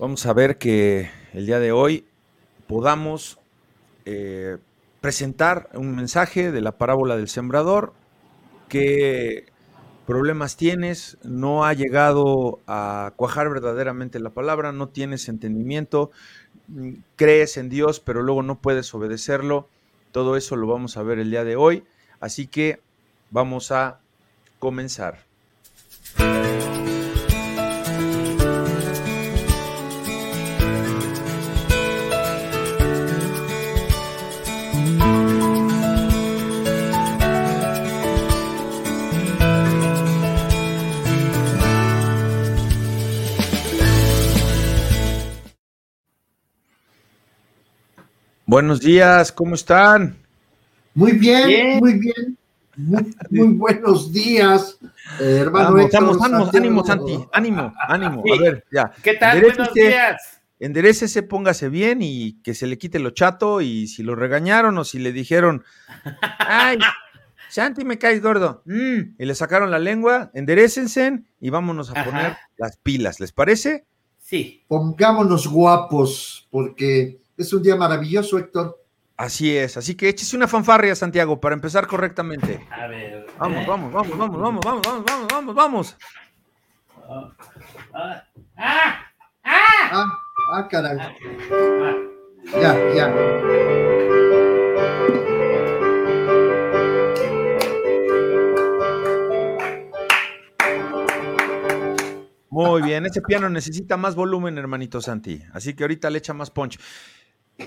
Vamos a ver que el día de hoy podamos eh, presentar un mensaje de la parábola del sembrador, qué problemas tienes, no ha llegado a cuajar verdaderamente la palabra, no tienes entendimiento, crees en Dios, pero luego no puedes obedecerlo. Todo eso lo vamos a ver el día de hoy, así que vamos a comenzar. Buenos días, ¿cómo están? Muy bien, muy bien. Muy, buenos días, eh, hermano. Vamos, vamos, ánimo, Santi, ánimo, ánimo. A ver, ya. ¿Qué tal? Buenos días. Enderecese, póngase bien y que se le quite lo chato. Y si lo regañaron o si le dijeron, ay, Santi, me caes gordo, mm", y le sacaron la lengua, enderecense y vámonos a poner las pilas. ¿Les parece? Sí. Pongámonos guapos, porque es un día maravilloso, Héctor. Así es, así que échese una fanfarria, Santiago, para empezar correctamente. A ver. Vamos, vamos, vamos, vamos, vamos, vamos, vamos, vamos, vamos, vamos. Ah, ah, ah, ah, ah caray. Ya, ya. Muy bien, ese piano necesita más volumen, hermanito Santi. Así que ahorita le echa más punch.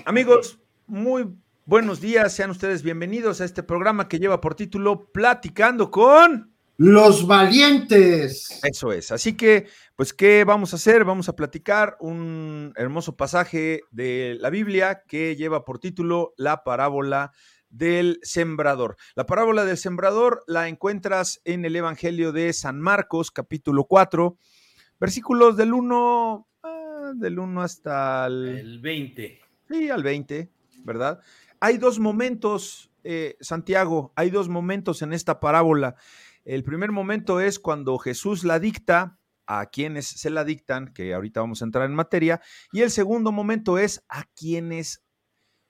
Amigos, muy buenos días, sean ustedes bienvenidos a este programa que lleva por título Platicando con... Los valientes. Eso es. Así que, pues, ¿qué vamos a hacer? Vamos a platicar un hermoso pasaje de la Biblia que lleva por título La parábola del sembrador. La parábola del sembrador la encuentras en el Evangelio de San Marcos, capítulo 4, versículos del 1, ah, del 1 hasta el... el 20. Sí, al 20, ¿verdad? Hay dos momentos, eh, Santiago, hay dos momentos en esta parábola. El primer momento es cuando Jesús la dicta a quienes se la dictan, que ahorita vamos a entrar en materia, y el segundo momento es a quienes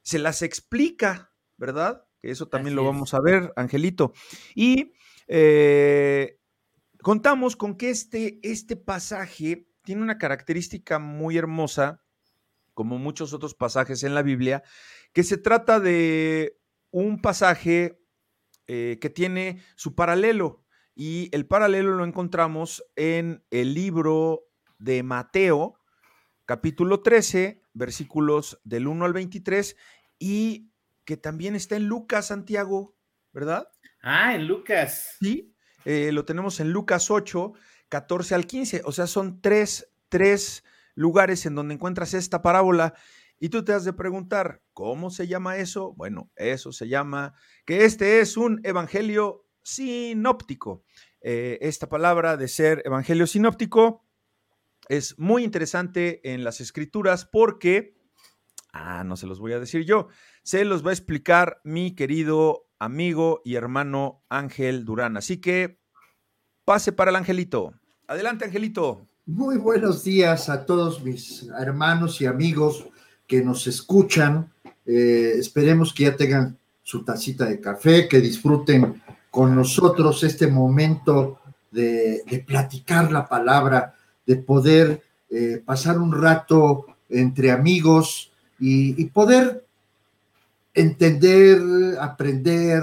se las explica, ¿verdad? Que eso también lo vamos a ver, Angelito. Y eh, contamos con que este, este pasaje tiene una característica muy hermosa como muchos otros pasajes en la Biblia, que se trata de un pasaje eh, que tiene su paralelo. Y el paralelo lo encontramos en el libro de Mateo, capítulo 13, versículos del 1 al 23, y que también está en Lucas, Santiago, ¿verdad? Ah, en Lucas. Sí, eh, lo tenemos en Lucas 8, 14 al 15, o sea, son tres, tres lugares en donde encuentras esta parábola y tú te has de preguntar, ¿cómo se llama eso? Bueno, eso se llama que este es un evangelio sinóptico. Eh, esta palabra de ser evangelio sinóptico es muy interesante en las escrituras porque, ah, no se los voy a decir yo, se los va a explicar mi querido amigo y hermano Ángel Durán. Así que pase para el angelito. Adelante, Angelito. Muy buenos días a todos mis hermanos y amigos que nos escuchan. Eh, esperemos que ya tengan su tacita de café, que disfruten con nosotros este momento de, platicar la palabra, de poder eh, pasar un rato entre amigos y, poder entender, aprender,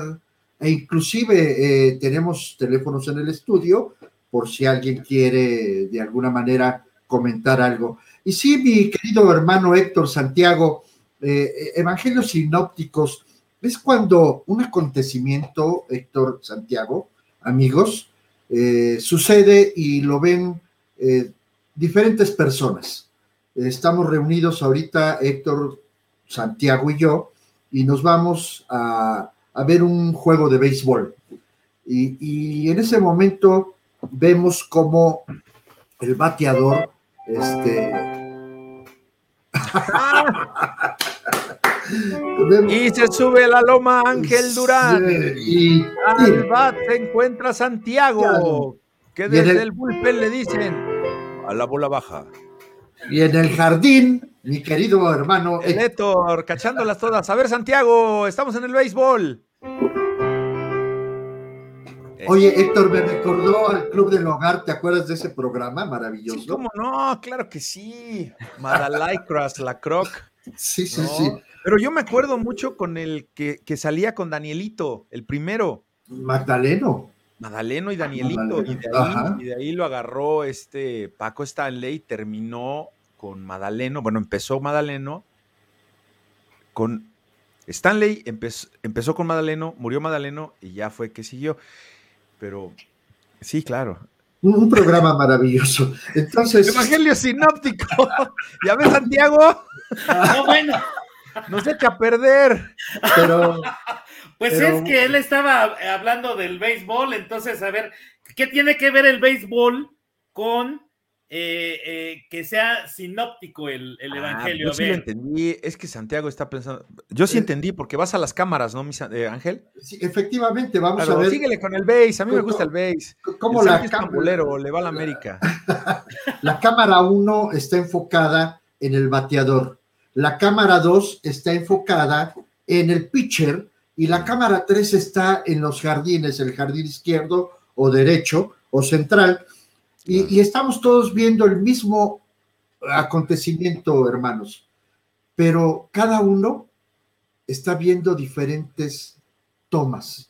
e inclusive eh, tenemos teléfonos en el estudio por si alguien quiere de alguna manera comentar algo. Y sí, mi querido hermano Héctor Santiago, eh, evangelios sinópticos, es cuando un acontecimiento, Héctor Santiago, amigos, eh, sucede y lo ven eh, diferentes personas. Estamos reunidos ahorita, Héctor Santiago y yo, y nos vamos a, ver un juego de béisbol. Y, y en ese momento vemos como el bateador, este... y se sube la loma Ángel Durán. y, Al bat se encuentra Santiago, que desde el, bullpen le dicen a la bola baja. Y en el jardín, mi querido hermano. El Héctor, cachándolas todas. A ver, Santiago, estamos en el béisbol. Oye, Héctor, me recordó al Club del Hogar, ¿te acuerdas de ese programa maravilloso? Sí, ¿Cómo no? Claro que sí. Madalaicras, la croc. Sí, sí, sí. Pero yo me acuerdo mucho con el que, que, salía con Danielito, el primero. Magdaleno. Magdaleno y Danielito. Y de, ahí, y de, ahí, lo agarró este Paco Stanley, terminó con Madaleno. Bueno, empezó Madaleno con Stanley, empezó, empezó con Madaleno, murió Madaleno y ya fue que siguió. Pero sí, claro. Un, un programa maravilloso. Entonces. Evangelio sinóptico. ¿Ya ves, Santiago? No, bueno. Nos echa a perder. Pero. Pues pero... es que él estaba hablando del béisbol, entonces, a ver, ¿qué tiene que ver el béisbol con eh, eh, que sea sinóptico el, el Ah, evangelio? yo sí lo entendí. Es que Santiago está pensando. Yo sí Eh, entendí, porque vas a las cámaras, ¿no, mi eh, Ángel? Sí, efectivamente, vamos Claro, a ver síguele con el base. A mí me ¿Cómo- gusta el base. cómo el la cámara, le va a la América. la cámara 1 está enfocada en el bateador, la cámara 2 está enfocada en el pitcher y la cámara 3 está en los jardines, el jardín izquierdo o derecho o central. Y, y estamos todos viendo el mismo acontecimiento, hermanos, pero cada uno está viendo diferentes tomas,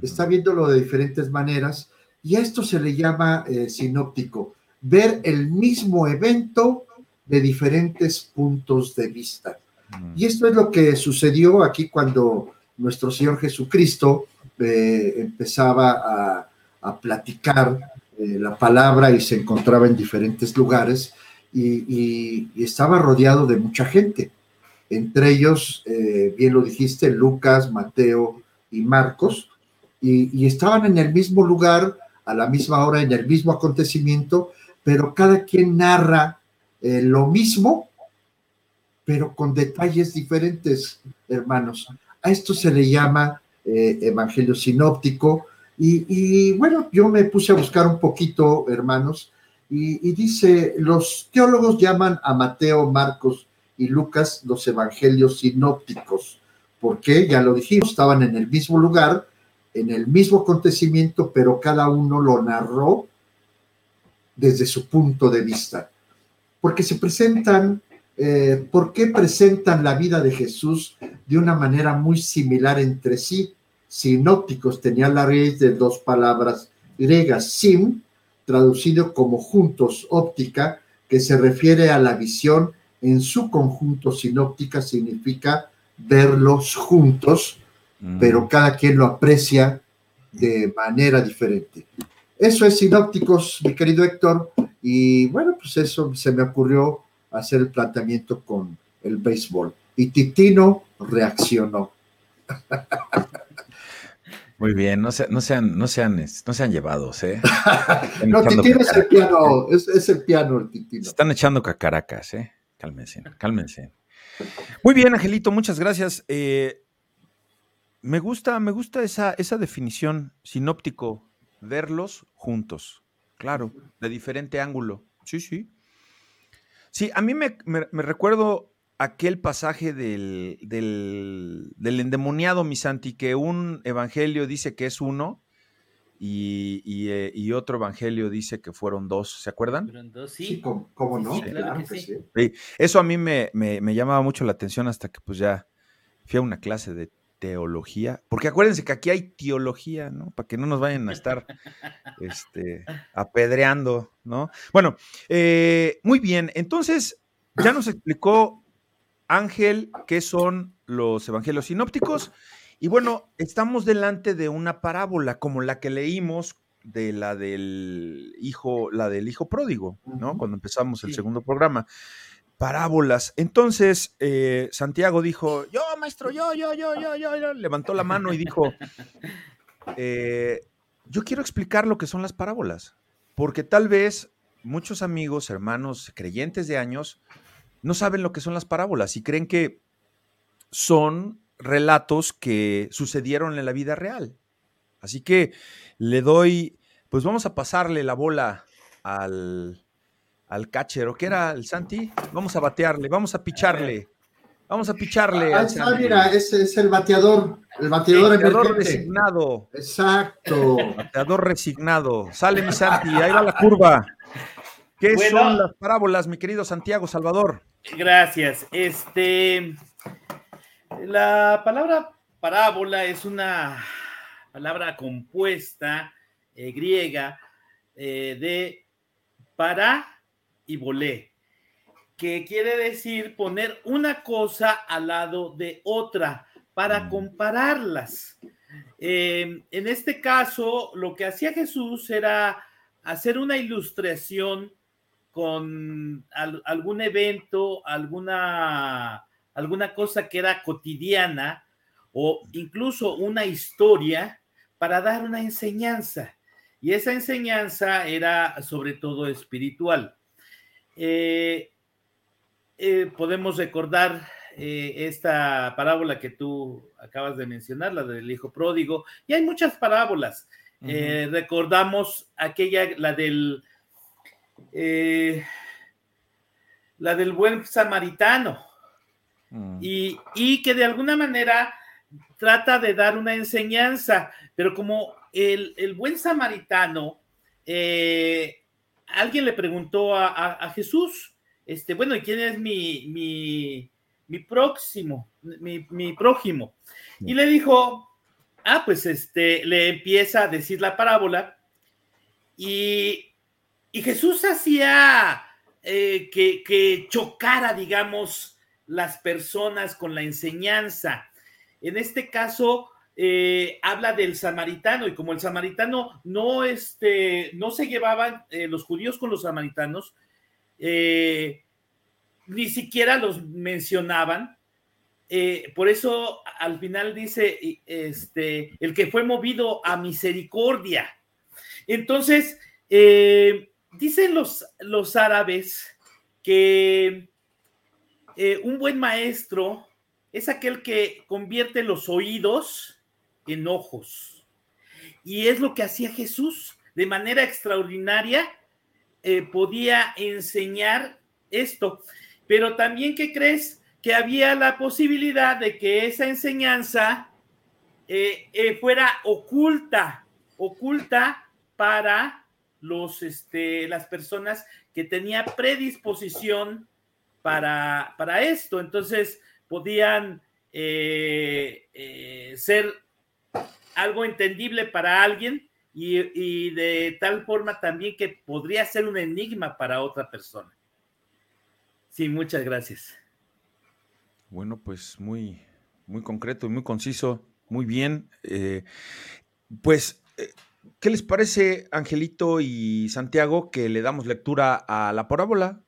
está viéndolo de diferentes maneras y a esto se le llama eh, sinóptico, ver el mismo evento de diferentes puntos de vista. Y esto es lo que sucedió aquí cuando nuestro Señor Jesucristo eh, empezaba a, a platicar eh, la palabra y se encontraba en diferentes lugares y, estaba rodeado de mucha gente. Entre ellos, eh, bien lo dijiste, Lucas, Mateo y Marcos, y, estaban en el mismo lugar, a la misma hora, en el mismo acontecimiento, pero cada quien narra eh, lo mismo, pero con detalles diferentes, hermanos. A esto se le llama evangelio sinóptico. Y, bueno, yo me puse a buscar un poquito, hermanos, y, dice, los teólogos llaman a Mateo, Marcos y Lucas los evangelios sinópticos. ¿Por qué? Ya lo dijimos, estaban en el mismo lugar, en el mismo acontecimiento, pero cada uno lo narró desde su punto de vista. Porque se presentan, eh, ¿por qué presentan la vida de Jesús de una manera muy similar entre sí? Sinópticos tenían la raíz de dos palabras griegas, sim, traducido como juntos, óptica, que se refiere a la visión en su conjunto sinóptica, significa verlos juntos, Mm. pero cada quien lo aprecia de manera diferente. Eso es sinópticos, mi querido Héctor, y bueno, pues eso se me ocurrió hacer el planteamiento con el béisbol. Y Titino reaccionó. Muy bien, no, se- no sean, no sean, no sean llevados, ¿eh? No, Titino es el piano, es, es el piano el Titino. Están echando cacaracas, ¿eh? Cálmense, cálmense. Muy bien, Angelito, muchas gracias. Eh, me gusta, me gusta esa, esa definición sinóptico, verlos juntos, claro, de diferente ángulo. Sí, sí. Sí, a mí me, me- me recuerdo aquel pasaje del, del, del endemoniado, mi Santi, que un evangelio dice que es uno y, y, eh, y otro evangelio dice que fueron dos, ¿se acuerdan? Fueron dos, Sí, sí. ¿cómo, cómo no? Sí, claro Claro que que sí. sí. Sí, eso a mí me, me- me llamaba mucho la atención hasta que pues ya fui a una clase de teología, porque acuérdense que aquí hay teología, ¿no? Para que no nos vayan a estar este, apedreando, ¿no? Bueno, eh, muy bien, entonces ya nos explicó Ángel qué son los evangelios sinópticos y bueno, estamos delante de una parábola como la que leímos de la del hijo, la del hijo pródigo, ¿no? Cuando empezamos el Sí. segundo programa. Parábolas. Entonces, eh, Santiago dijo, yo, maestro, yo, yo, yo, yo, yo, yo", levantó la mano y dijo, eh, yo quiero explicar lo que son las parábolas, porque tal vez muchos amigos, hermanos, creyentes de años, no saben lo que son las parábolas y creen que son relatos que sucedieron en la vida real. Así que le doy, pues vamos a pasarle la bola al, al catcher, ¿o qué era el Santi? Vamos a batearle, vamos a picharle. Vamos a picharle. Ah, está, mira, ese es el bateador, el bateador Bateador emergente. resignado. Exacto. Bateador resignado. Sale mi Santi, ahí va la curva. ¿Qué Bueno. son las parábolas, mi querido Santiago Salvador? Gracias. Este, la palabra parábola es una palabra compuesta eh, griega eh, de para y volé, que quiere decir poner una cosa al lado de otra para Mm. compararlas. Eh, en este caso, lo que hacía Jesús era hacer una ilustración con al- algún evento, alguna, alguna cosa que era cotidiana o incluso una historia para dar una enseñanza. Y esa enseñanza era sobre todo espiritual. Eh, eh, podemos recordar eh, esta parábola que tú acabas de mencionar, la del hijo pródigo, y hay muchas parábolas. Recordamos aquella, la del, eh, la del buen samaritano, Mm. y, y que de alguna manera trata de dar una enseñanza, pero como el, el buen samaritano, eh, alguien le preguntó a, a- a Jesús, este, bueno, ¿y quién es mi, mi, mi próximo, mi, mi prójimo? Y le dijo, ah, pues este, le empieza a decir la parábola y, y Jesús hacía eh, que, chocara, digamos, las personas con la enseñanza. En este caso, eh, habla del samaritano y como el samaritano no, este, no se llevaban eh, los judíos con los samaritanos, ni siquiera los mencionaban. Por eso al final dice, este, el que fue movido a misericordia. Entonces, dicen los, los árabes que eh, un buen maestro es aquel que convierte los oídos en ojos. Y es lo que hacía Jesús. De manera extraordinaria eh, podía enseñar esto. Pero también, ¿qué crees? Que había la posibilidad de que esa enseñanza eh, fuera oculta, oculta para los, este, las personas que tenían predisposición para, para esto. Entonces podían eh, eh, ser algo entendible para alguien y, y, de tal forma también que podría ser un enigma para otra persona. Sí, muchas gracias. Bueno, pues muy, muy concreto y muy conciso, muy bien. Eh, pues, ¿qué les parece, Angelito y Santiago, que le damos lectura a la parábola?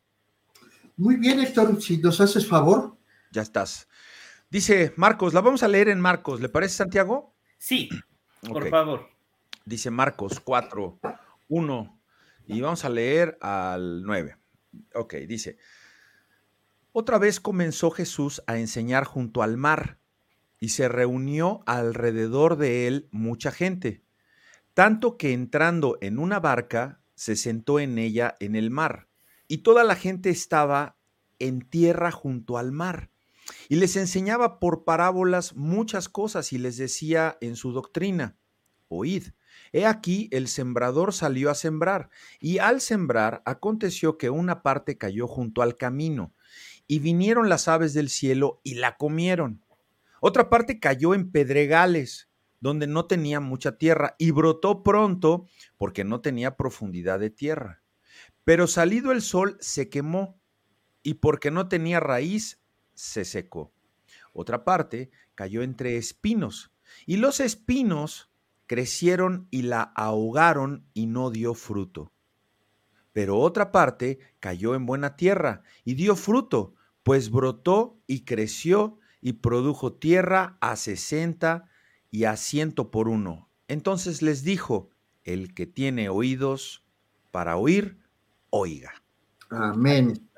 Muy bien, Héctor, si nos haces favor. Ya estás. Dice Marcos, la vamos a leer en Marcos, ¿le parece, Santiago? Sí, por favor. Dice Marcos 4, 1, y vamos a leer al 9. Ok, dice, otra vez comenzó Jesús a enseñar junto al mar, y se reunió alrededor de él mucha gente, tanto que entrando en una barca, se sentó en ella en el mar, y toda la gente estaba en tierra junto al mar. Y les enseñaba por parábolas muchas cosas y les decía en su doctrina, oíd, he aquí el sembrador salió a sembrar, y al sembrar aconteció que una parte cayó junto al camino, y vinieron las aves del cielo y la comieron. Otra parte cayó en pedregales, donde no tenía mucha tierra, y brotó pronto porque no tenía profundidad de tierra. Pero salido el sol se quemó, y porque no tenía raíz, se secó. Otra parte cayó entre espinos, y los espinos crecieron y la ahogaron y no dio fruto. Pero otra parte cayó en buena tierra y dio fruto, pues brotó y creció y produjo tierra a sesenta y a ciento por uno. Entonces les dijo, el que tiene oídos para oír, oiga. Amén.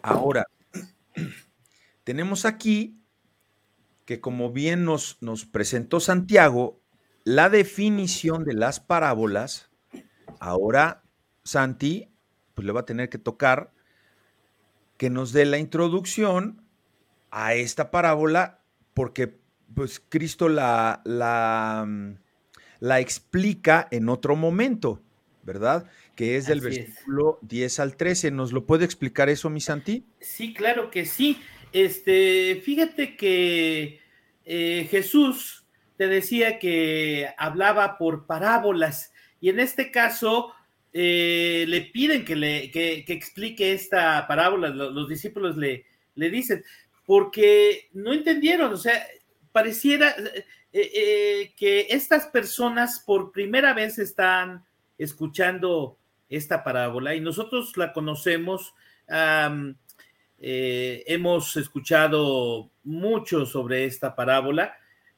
Ahora, tenemos aquí que como bien nos, nos, presentó Santiago, la definición de las parábolas, ahora, Santi, pues pues le va a tener que tocar que nos dé la introducción a esta parábola, porque pues Cristo la, la, mm, la explica en otro momento, ¿verdad? Que es del Así es. versículo 10 al 13. ¿Nos lo puede explicar eso, mi Santi? Sí, claro que sí. Este, fíjate que eh, Jesús te decía que hablaba por parábolas y en este caso eh, le piden que, le, que, que explique esta parábola. Lo- Los, discípulos le, le dicen, porque no entendieron, o sea, pareciera eh, eh, que estas personas por primera vez están escuchando esta parábola y nosotros la conocemos. eh, hemos escuchado mucho sobre esta parábola,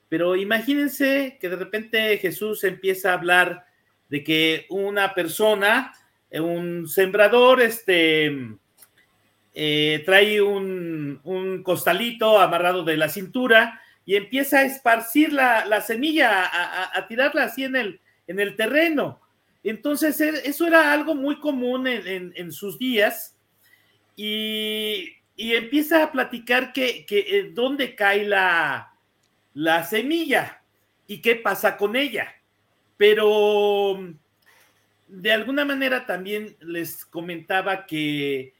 pero imagínense que de repente Jesús empieza a hablar de que una persona, eh, un sembrador, este, eh, trae un, un costalito amarrado de la cintura y empieza a esparcir la, la semilla, a, tirarla así en el, en el terreno. Entonces, e- eso era algo muy común en, sus días y, empieza a platicar que, eh, dónde cae la, la semilla y qué pasa con ella. Pero de alguna manera también les comentaba que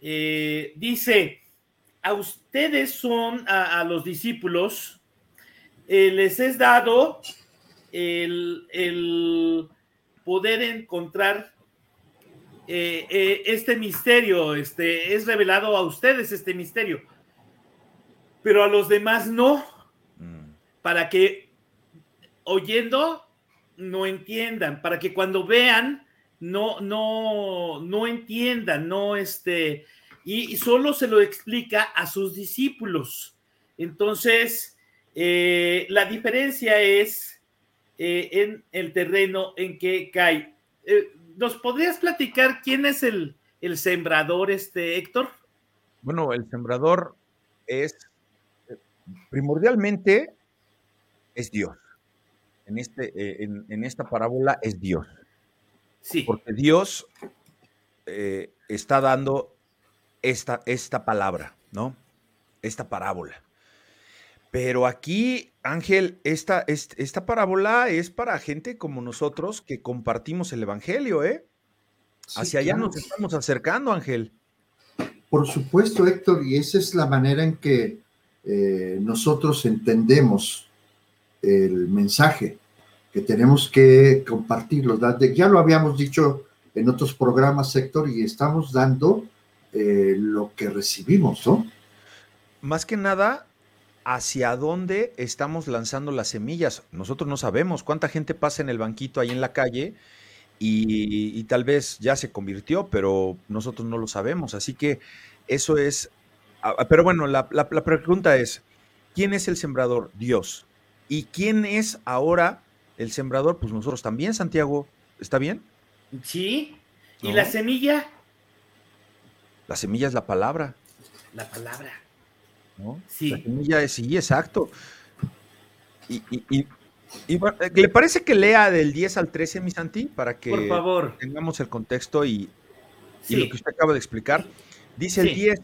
eh, dice, a ustedes son, a, a los discípulos, eh, les es dado el, el poder encontrar eh, eh, este misterio, este, es revelado a ustedes este misterio, pero a los demás no, Mm, para que oyendo no entiendan, para que cuando vean no, no, no entiendan, no este, y, solo se lo explica a sus discípulos. Entonces, eh, la diferencia es eh, en el terreno en que cae. Eh, ¿Nos podrías platicar quién es el, el sembrador, este Héctor? Bueno, el sembrador es primordialmente es Dios. En, este, en, en esta parábola es Dios. Sí, Porque Dios está dando esta, esta palabra, ¿no? Esta parábola. Pero aquí, Ángel, esta, est- esta parábola es para gente como nosotros que compartimos el Evangelio, ¿eh? Sí, Hacia allá claro. nos estamos acercando, Ángel. Por supuesto, Héctor, y esa es la manera en que eh, nosotros entendemos el mensaje, que tenemos que compartirlo. Ya lo habíamos dicho en otros programas, Héctor, y estamos dando eh, lo que recibimos, ¿no? Más que nada, hacia dónde estamos lanzando las semillas. Nosotros no sabemos cuánta gente pasa en el banquito ahí en la calle y, y tal vez ya se convirtió, pero nosotros no lo sabemos. Así que eso es... Pero bueno, la, la- la pregunta es, ¿quién es el sembrador? Dios. ¿Y quién es ahora el sembrador? Pues nosotros también, Santiago. ¿Está bien? sí. ¿Y ¿No? la semilla? La semilla es la palabra. La palabra. ¿no? Sí. La semilla es, sí, exacto. Y, y- y- y ¿le parece que lea del 10 al 13, mi Santi? Para que Por favor. tengamos el contexto y, Sí. lo que usted acaba de explicar. Dice Sí. el 10,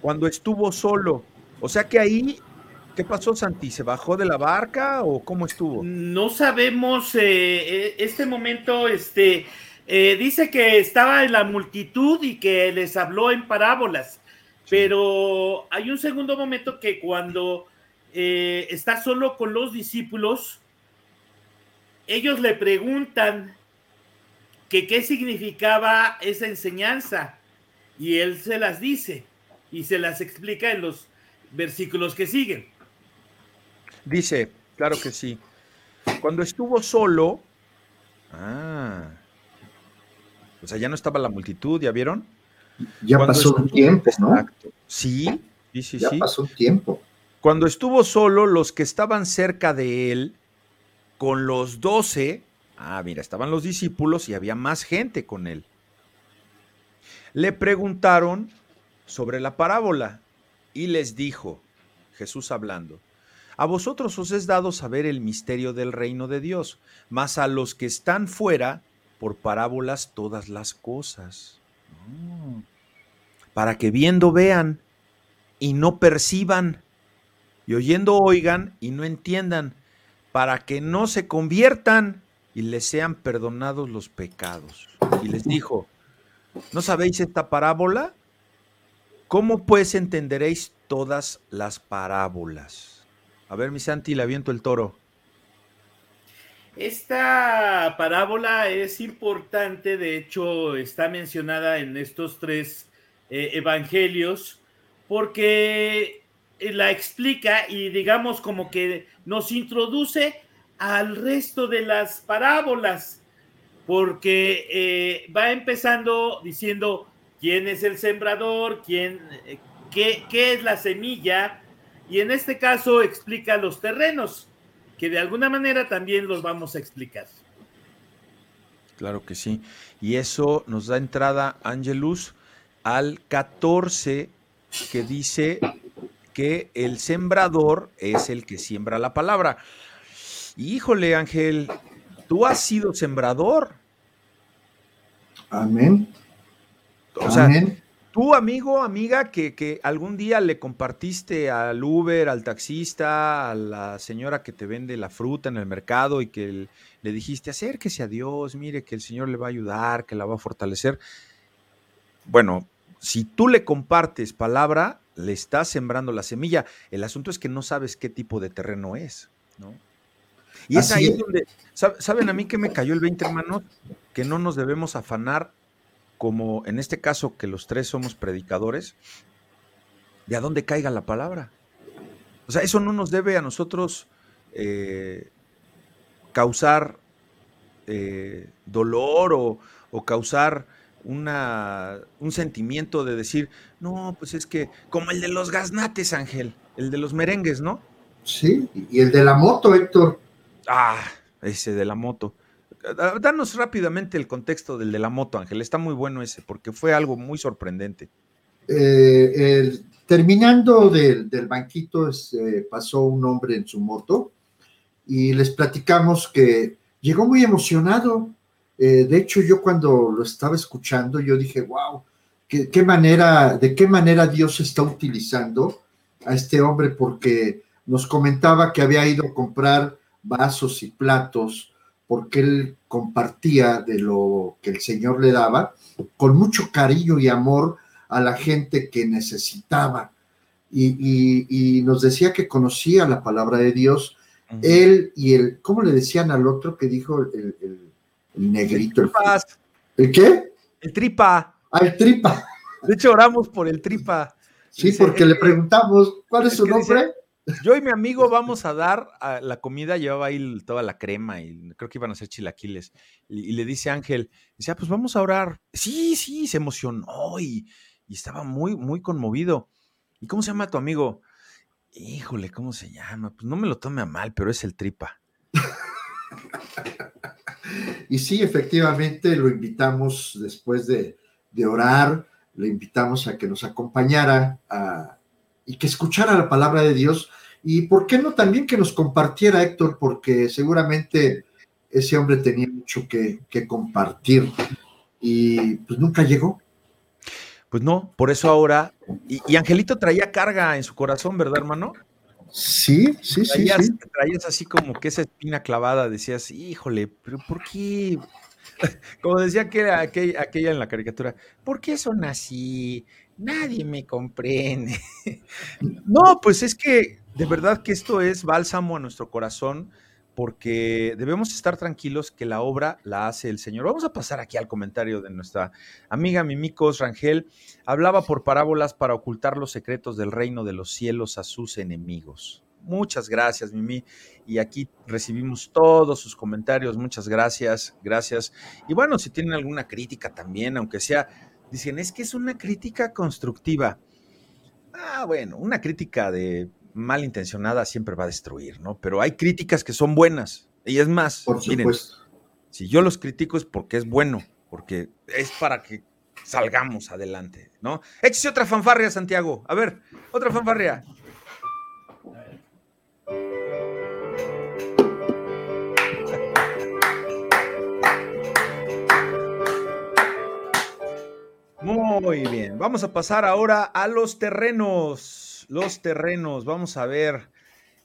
cuando estuvo solo. O sea que ahí, ¿qué pasó, Santi? ¿Se bajó de la barca o cómo estuvo? No sabemos eh, eh, este momento, este, eh, dice que estaba en la multitud y que les habló en parábolas, pero hay un segundo momento que cuando eh, está solo con los discípulos, ellos le preguntan que qué significaba esa enseñanza y él se las dice y se las explica en los versículos que siguen. Dice, claro que sí. Cuando estuvo solo. Ah. O sea, ya no estaba la multitud, ¿ya vieron? Ya Cuando pasó un tiempo, ¿no? Exacto. Sí, sí, sí, Ya sí. pasó un tiempo. Cuando estuvo solo, los que estaban cerca de él, con los doce, ah, mira, estaban los discípulos y había más gente con él. Le preguntaron sobre la parábola y les dijo, Jesús hablando, a vosotros os es dado saber el misterio del reino de Dios, mas a los que están fuera por parábolas todas las cosas. Para que viendo vean y no perciban, y oyendo oigan y no entiendan, para que no se conviertan y les sean perdonados los pecados. Y les dijo, ¿no sabéis esta parábola? ¿Cómo pues entenderéis todas las parábolas? A ver, mi Santi, le aviento el toro. Esta parábola es importante, de hecho está mencionada en estos tres eh, evangelios, porque la explica y digamos como que nos introduce al resto de las parábolas, porque eh, va empezando diciendo quién es el sembrador, quién, eh, qué, qué es la semilla, y en este caso explica los terrenos, que de alguna manera también los vamos a explicar. Claro que sí. Y eso nos da entrada, Angelus, al 14, que dice que el sembrador es el que siembra la palabra. Híjole, Ángel, tú has sido sembrador. Amén. O sea, tú, amigo, amiga, que, algún día le compartiste al Uber, al taxista, a la señora que te vende la fruta en el mercado y que le dijiste, acérquese a Dios, mire que el Señor le va a ayudar, que la va a fortalecer. Bueno, si tú le compartes palabra, le estás sembrando la semilla. El asunto es que no sabes qué tipo de terreno es, ¿no? Y es ahí donde, ¿saben a mí que me cayó el 20, hermanos? Que no nos debemos afanar, como en este caso que los tres somos predicadores, de a dónde caiga la palabra. O sea, eso no nos debe a nosotros eh, causar eh, dolor o, o causar una, un sentimiento de decir, no, pues es que como el de los gaznates, Ángel, el de los merengues, ¿no? Sí, y el de la moto, Héctor. Ah, ese de la moto. Danos rápidamente el contexto del de la moto, Ángel. Está muy bueno ese, porque fue algo muy sorprendente. Eh, terminando del, banquito, pasó un hombre en su moto y les platicamos que llegó muy emocionado eh, de hecho, yo cuando lo estaba escuchando, yo dije, wow, ¿qué, manera, de qué manera Dios está utilizando a este hombre, porque nos comentaba que había ido a comprar vasos y platos, porque él compartía de lo que el Señor le daba, con mucho cariño y amor a la gente que necesitaba. Y, nos decía que conocía la palabra de Dios, él y el, ¿cómo le decían al otro que dijo el el negrito. El, qué? El tripa. Ah, el tripa. De hecho, oramos por el tripa. Sí, porque le preguntamos, ¿cuál es, su nombre? Yo y mi amigo vamos a dar a la comida, llevaba ahí toda la crema y creo que iban a ser chilaquiles. Y, le dice Ángel, dice, ah, pues vamos a orar. Sí, sí, se emocionó y, y, estaba muy, muy conmovido. ¿Y cómo se llama tu amigo? Híjole, ¿cómo se llama? Pues no me lo tome a mal, pero es el tripa. Y sí, efectivamente, lo invitamos después de, orar, le invitamos a que nos acompañara y que escuchara la palabra de Dios. Y por qué no también que nos compartiera, Héctor, porque seguramente ese hombre tenía mucho que, compartir y pues nunca llegó. Pues no, por eso ahora, y, Angelito traía carga en su corazón, ¿verdad, hermano? Sí, sí, sí, sí. Traías así como que esa espina clavada, decías, híjole, pero ¿por qué? Como decía que aquella, aquella en la caricatura, ¿por qué son así? Nadie me comprende. No, pues es que de verdad que esto es bálsamo a nuestro corazón porque debemos estar tranquilos que la obra la hace el Señor. Vamos a pasar aquí al comentario de nuestra amiga Mimicos Rangel. Hablaba por parábolas para ocultar los secretos del reino de los cielos a sus enemigos. Muchas gracias, Mimi. Y aquí recibimos todos sus comentarios. Muchas gracias, gracias. Y bueno, si tienen alguna crítica también, aunque sea, dicen, es que es una crítica constructiva. Ah, bueno, una crítica de malintencionada siempre va a destruir, ¿no? Pero hay críticas que son buenas. Y es más, Por supuesto. si yo los critico es porque es bueno, porque es para que salgamos adelante, ¿no? Échese otra fanfarria, Santiago. A ver, otra fanfarria. Muy bien, vamos a pasar ahora a los terrenos. Los terrenos, vamos a ver.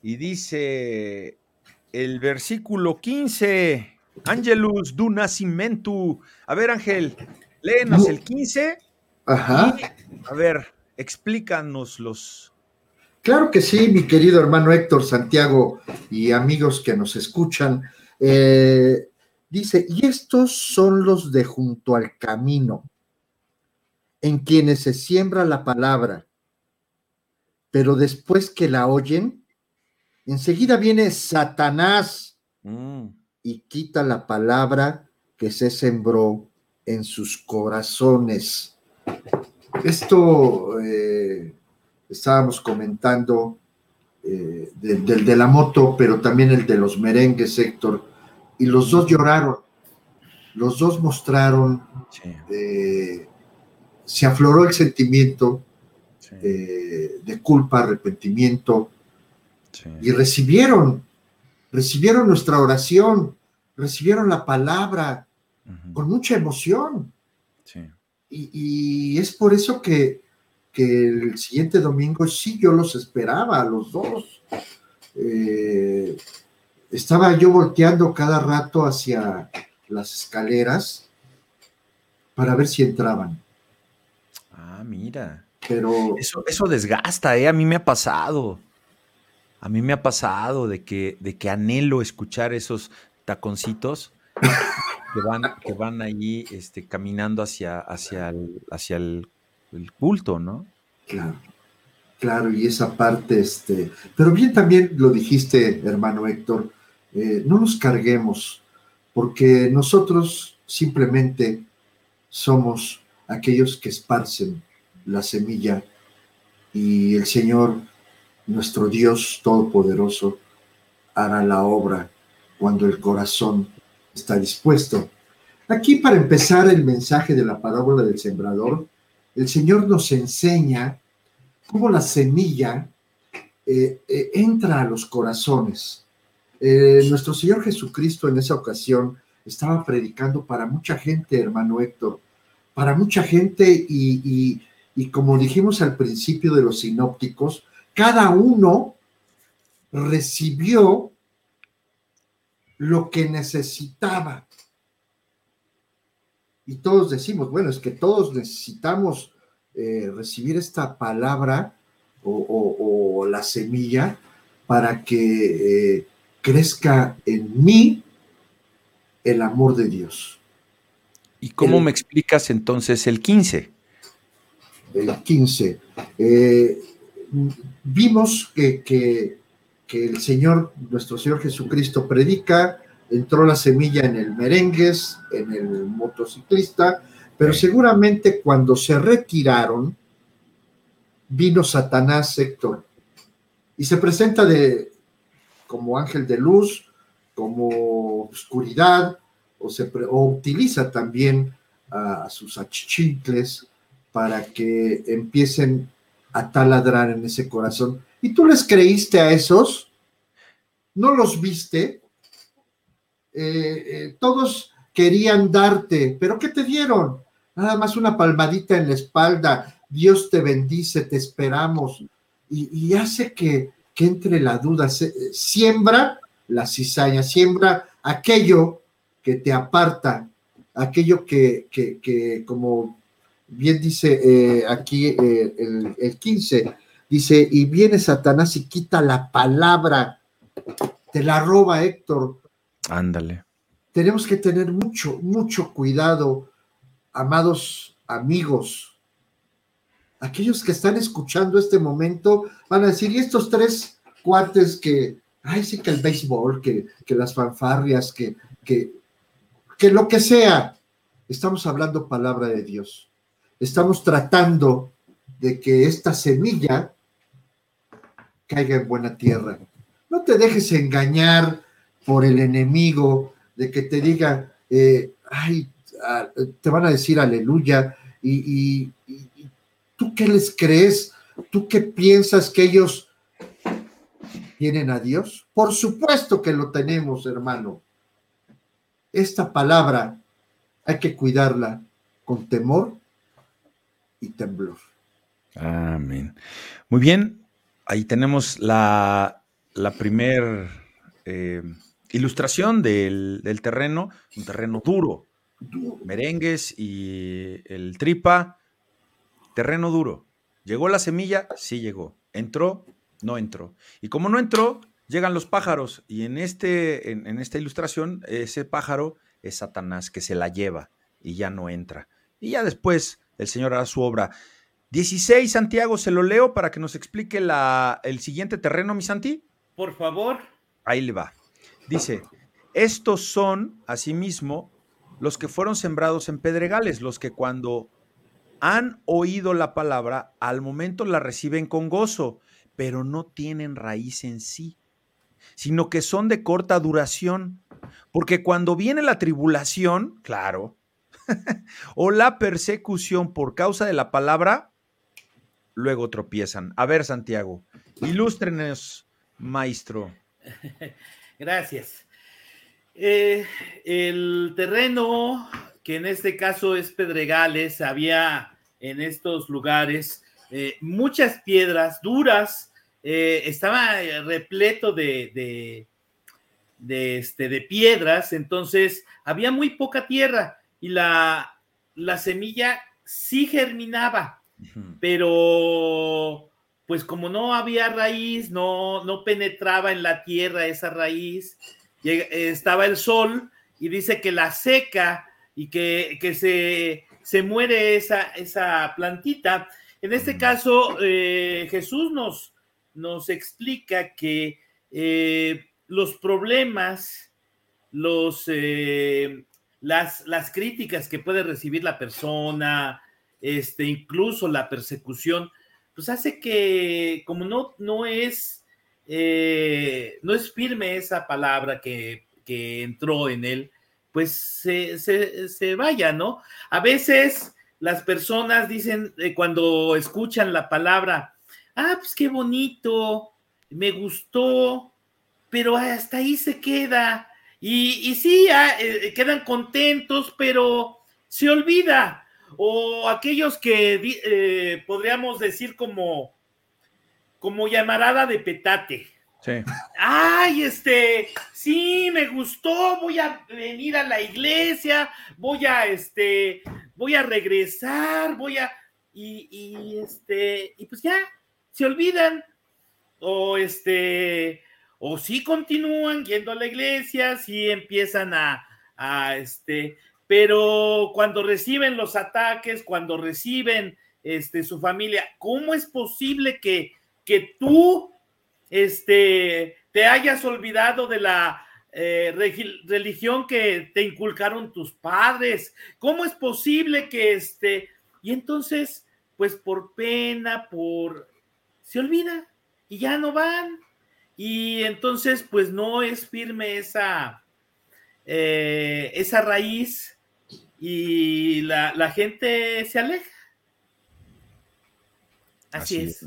Y dice el versículo 15, Angelus du Nascimentu. A ver, Ángel, léenos el 15. Ajá. a ver, explícanos los. Claro que sí, mi querido hermano Héctor Santiago y amigos que nos escuchan. Eh, dice, y estos son los de junto al camino, en quienes se siembra la palabra, pero después que la oyen, enseguida viene Satanás Mm, y quita la palabra que se sembró en sus corazones. Esto eh, estábamos comentando eh, de- del de la moto, pero también el de los merengues, Héctor, y los dos lloraron, los dos mostraron, sí, eh, se afloró el sentimiento sí, eh, de culpa, arrepentimiento, sí. y recibieron, recibieron nuestra oración, recibieron la palabra con mucha emoción. sí. Y, y es por eso que, que el siguiente domingo sí yo los esperaba, a los dos. Eh, estaba yo volteando cada rato hacia las escaleras para ver si entraban, Ah, mira. pero Eso, eso desgasta, ¿eh? A mí me ha pasado. A mí me ha pasado de que, de que anhelo escuchar esos taconcitos que van, que van ahí este, caminando hacia, hacia, el, hacia el, el culto, ¿no? Claro, claro, y esa parte, este, pero bien también lo dijiste, hermano Héctor, eh, no nos carguemos, porque nosotros simplemente somos aquellos que esparcen la semilla y el Señor, nuestro Dios Todopoderoso, hará la obra cuando el corazón está dispuesto. Aquí para empezar el mensaje de la parábola del sembrador, el Señor nos enseña cómo la semilla eh, eh, entra a los corazones. Eh, nuestro Señor Jesucristo en esa ocasión estaba predicando para mucha gente, hermano Héctor, para mucha gente y, y- y como dijimos al principio de los sinópticos, cada uno recibió lo que necesitaba. Y todos decimos, bueno, es que todos necesitamos eh, recibir esta palabra o, o- o la semilla para que eh, crezca en mí el amor de Dios. ¿Y cómo El- me explicas entonces el 15? El 15. Eh, vimos que, que- que el Señor, nuestro Señor Jesucristo predica, entró la semilla en el merengues, en el motociclista, pero seguramente cuando se retiraron, vino Satanás, Héctor, y se presenta de, como ángel de luz, como oscuridad, o, se, o utiliza también a, sus achichincles para que empiecen a taladrar en ese corazón. ¿Y tú les creíste a esos? ¿No los viste? Eh, eh, todos querían darte, pero ¿qué te dieron? Nada más una palmadita en la espalda. Dios te bendice, te esperamos. Y, hace que, que entre la duda. Siembra la cizaña, siembra aquello que te aparta, aquello que, que, que como bien dice eh, aquí eh, el, el 15, dice, y viene Satanás y quita la palabra, te la roba Héctor. Ándale. Tenemos que tener mucho, mucho cuidado, amados amigos. Aquellos que están escuchando este momento van a decir, y estos tres cuates que, ay, sí que el béisbol, que, que las fanfarrias, que, que, que lo que sea, estamos hablando palabra de Dios. Estamos tratando de que esta semilla caiga en buena tierra. No te dejes engañar por el enemigo de que te diga, eh, ay, ah, te van a decir aleluya, y, y- tú qué les crees, tú qué piensas que ellos tienen a Dios. Por supuesto que lo tenemos, hermano. Esta palabra hay que cuidarla con temor y temblor. Amén. Muy bien, ahí tenemos la, la primer eh, ilustración del, del, terreno, un terreno duro. Merengues y el tripa, terreno duro. ¿Llegó la semilla? Sí llegó. ¿Entró? No entró. Y como no entró, llegan los pájaros. Y en, este, en, en esta ilustración, ese pájaro es Satanás que se la lleva y ya no entra. Y ya después el Señor hará su obra. 16, Santiago, se lo leo para que nos explique la, el siguiente terreno, mi Santi. Por favor. Ahí le va. Dice, estos son, asimismo, los que fueron sembrados en pedregales, los que cuando han oído la palabra, al momento la reciben con gozo, pero no tienen raíz en sí, sino que son de corta duración, porque cuando viene la tribulación, claro, o la persecución por causa de la palabra, luego tropiezan. A ver, Santiago, ilústrenos, maestro. Gracias. Eh, el terreno, que en este caso es Pedregales, había en estos lugares eh, muchas piedras duras, eh, estaba repleto de, de, este, de piedras, entonces había muy poca tierra y la, la semilla sí germinaba pero pues como no había raíz, no, no penetraba en la tierra esa raíz, estaba el sol y dice que la seca y que, que se, se, muere esa, esa plantita. En este caso, eh, Jesús nos, nos explica que eh, los problemas, los, eh, las, las críticas que puede recibir la persona, este, incluso la persecución, pues hace que como no, no es, eh, no es firme esa palabra que, que entró en él, pues se, se, vaya, ¿no? A veces las personas dicen, eh, cuando escuchan la palabra, ah, pues qué bonito, me gustó, pero hasta ahí se queda. Y, y sí, eh, quedan contentos, pero se olvida o aquellos que eh, podríamos decir como, como llamarada de petate. Sí. Ay, este, sí, me gustó, voy a venir a la iglesia, voy a, este, voy a regresar, voy a, y, y este, y pues ya, se olvidan, o este, o sí continúan yendo a la iglesia, sí empiezan a, a este, pero cuando reciben los ataques, cuando reciben este, su familia, ¿cómo es posible que, que tú este, te hayas olvidado de la eh, religión que te inculcaron tus padres? ¿Cómo es posible que este... Y entonces, pues por pena, por... se olvida y ya no van. Y entonces, pues no es firme esa, eh, esa raíz y la, gente se aleja. Así, es.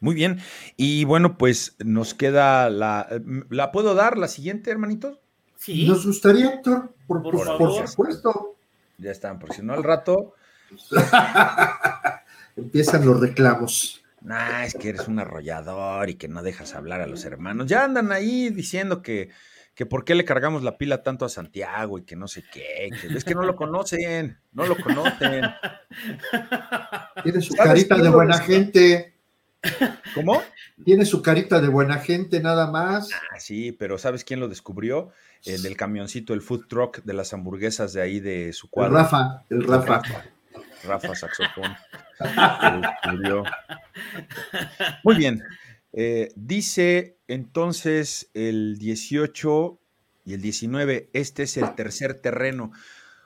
Muy bien. Y bueno, pues nos queda la. ¿La puedo dar la siguiente, hermanito? Sí. Nos gustaría, Héctor, por, por, supuesto. Ya están, porque si no al rato. Empiezan los reclamos. Nah, es que eres un arrollador y que no dejas hablar a los hermanos. Ya andan ahí diciendo que que por qué le cargamos la pila tanto a Santiago y que no sé qué, es que no lo conocen, no lo conocen. Tiene su carita de buena gente. ¿Cómo? Tiene su carita de buena gente nada más. Ah, sí, pero ¿sabes quién lo descubrió? El del camioncito, el food truck de las hamburguesas de ahí de su cuadro. El Rafa, el Rafa. Rafa, saxofón. Muy bien. Eh, dice entonces el 18 y el 19, este es el tercer terreno.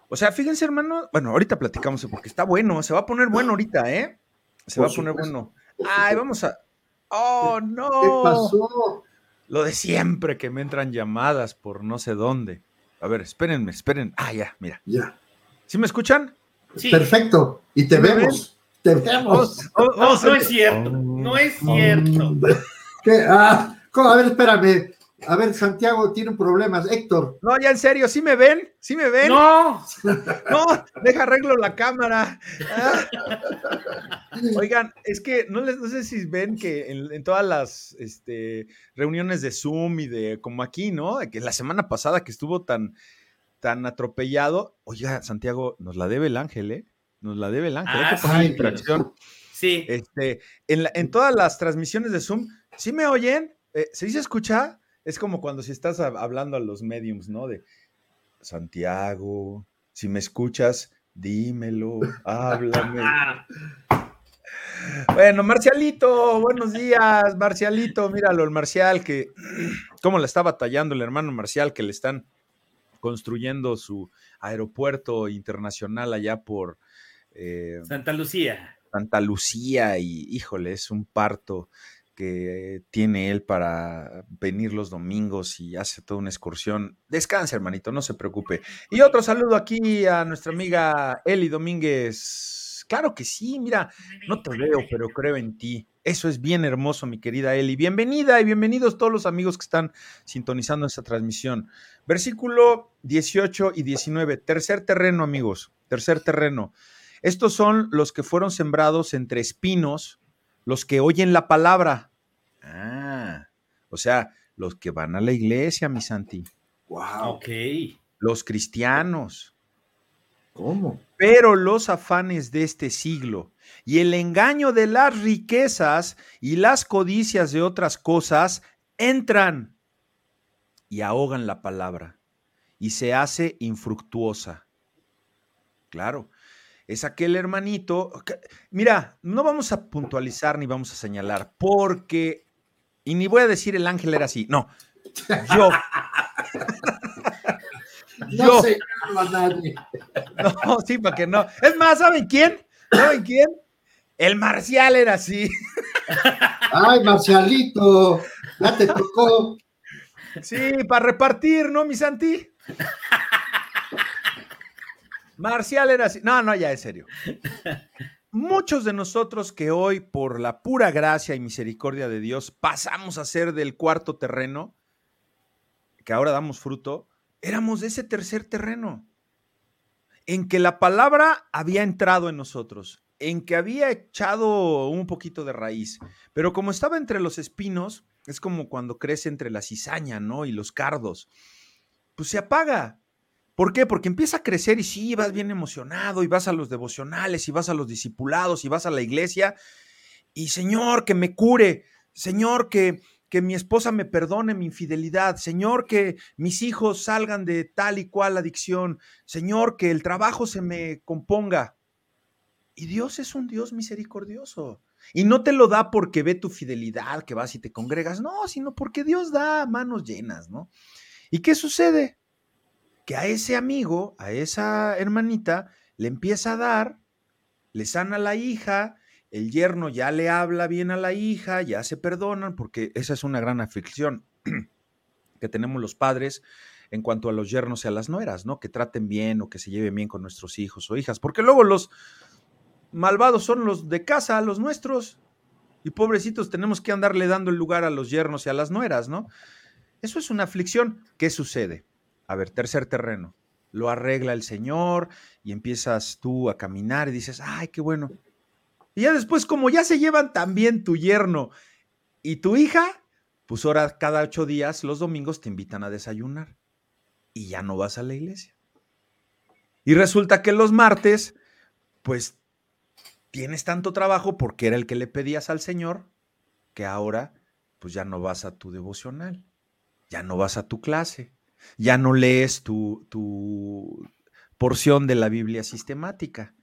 O sea, fíjense, hermano, bueno, ahorita platicamos porque está bueno, se va a poner bueno ahorita, ¿eh? Se va a poner bueno. Ay, vamos a. ¡Oh, no! ¿Qué pasó? Lo de siempre que me entran llamadas por no sé dónde. A ver, espérenme, esperen. Ah, ya, mira. Ya. ¿Sí me escuchan? Sí. Perfecto. Y te vemos. Te vemos. Oh, oh, no, no es cierto. No es cierto. ¿Qué? Ah, a ver, espérame. A ver, Santiago tiene problemas. Héctor. No, ya en serio, ¿sí me ven? ¿Sí me ven? No. No, deja arreglo la cámara. Ah. Oigan, es que no, les, no sé si ven que en, todas las este, reuniones de Zoom y de como aquí, ¿no? Que la semana pasada que estuvo tan, tan atropellado, oiga, Santiago, nos la debe el ángel, ¿eh? Nos la debe el ángel. Ah, Hay que poner sí, interacción. Sí. Este, en, la- en todas las transmisiones de Zoom, ¿sí me oyen? Eh, ¿Sí se escucha? Es como cuando si estás hab- hablando a los mediums, ¿no? De Santiago, si me escuchas, dímelo, háblame. Ah, Bueno, Marcialito, buenos días, Marcialito, míralo, el Marcial, que cómo le está batallando el hermano Marcial, que le están construyendo su aeropuerto internacional allá por eh, Santa Lucía. Santa Lucía y híjole, es un parto que tiene él para venir los domingos y hace toda una excursión. Descansa, hermanito, no se preocupe. Y otro saludo aquí a nuestra amiga Eli Domínguez. Claro que sí, mira, no te veo, pero creo en ti. Eso es bien hermoso, mi querida Eli. Bienvenida y bienvenidos todos los amigos que están sintonizando esta transmisión. Versículo 18 y 19. Tercer terreno, amigos. Tercer terreno. Estos son los que fueron sembrados entre espinos, los que oyen la palabra. Ah, o sea, los que van a la iglesia, mi Santi, Wow. Ok. los cristianos. ¿Cómo? Pero los afanes de este siglo y el engaño de las riquezas y las codicias de otras cosas entran y ahogan la palabra y se hace infructuosa. Claro, es aquel hermanito. que- Mira, no vamos a puntualizar ni vamos a señalar porque, y ni voy a decir el ángel era así, no, yo. No Yo. sé nadie. No, sí, para que no. Es más, ¿saben quién? ¿Saben quién? El Marcial era así. Ay, Marcialito, ya te tocó. Sí, para repartir, ¿no, mi Santi? Marcial era así. No, no, ya, en serio. Muchos de nosotros que hoy, por la pura gracia y misericordia de Dios, pasamos a ser del cuarto terreno, que ahora damos fruto, éramos de ese tercer terreno, en que la palabra había entrado en nosotros, en que había echado un poquito de raíz, pero como estaba entre los espinos, es como cuando crece entre la cizaña, ¿no? Y los cardos, pues se apaga. ¿Por qué? Porque empieza a crecer y sí, vas bien emocionado y vas a los devocionales y vas a los discipulados y vas a la iglesia y Señor, que me cure, Señor, que, que mi esposa me perdone mi infidelidad, Señor, que mis hijos salgan de tal y cual adicción, Señor, que el trabajo se me componga. Y Dios es un Dios misericordioso. Y no te lo da porque ve tu fidelidad, que vas y te congregas, no, sino porque Dios da manos llenas, ¿no? ¿Y qué sucede? Que a ese amigo, a esa hermanita, le empieza a dar, le sana la hija, el yerno ya le habla bien a la hija, ya se perdonan, porque esa es una gran aflicción que tenemos los padres en cuanto a los yernos y a las nueras, ¿no? Que traten bien o que se lleven bien con nuestros hijos o hijas, porque luego los malvados son los de casa, los nuestros, y pobrecitos tenemos que andarle dando el lugar a los yernos y a las nueras, ¿no? Eso es una aflicción. ¿Qué sucede? A ver, tercer terreno. Lo arregla el Señor y empiezas tú a caminar y dices, ay, qué bueno. Y ya después, como ya se llevan también tu yerno y tu hija, pues ahora cada ocho días, los domingos te invitan a desayunar y ya no vas a la iglesia. Y resulta que los martes, pues tienes tanto trabajo porque era el que le pedías al Señor, que ahora pues ya no vas a tu devocional, ya no vas a tu clase, ya no lees tu, tu porción de la Biblia sistemática.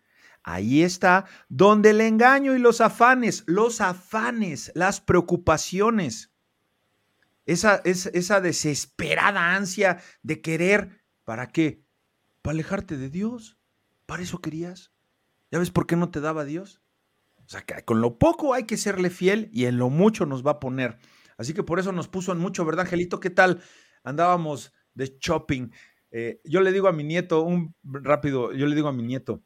Ahí está donde el engaño y los afanes, los afanes, las preocupaciones, esa, esa, desesperada ansia de querer, ¿para qué? Para alejarte de Dios. ¿Para eso querías? ¿Ya ves por qué no te daba Dios? O sea, que con lo poco hay que serle fiel y en lo mucho nos va a poner. Así que por eso nos puso en mucho, ¿verdad, Angelito? ¿Qué tal? Andábamos de shopping. Eh, yo le digo a mi nieto, un rápido, yo le digo a mi nieto,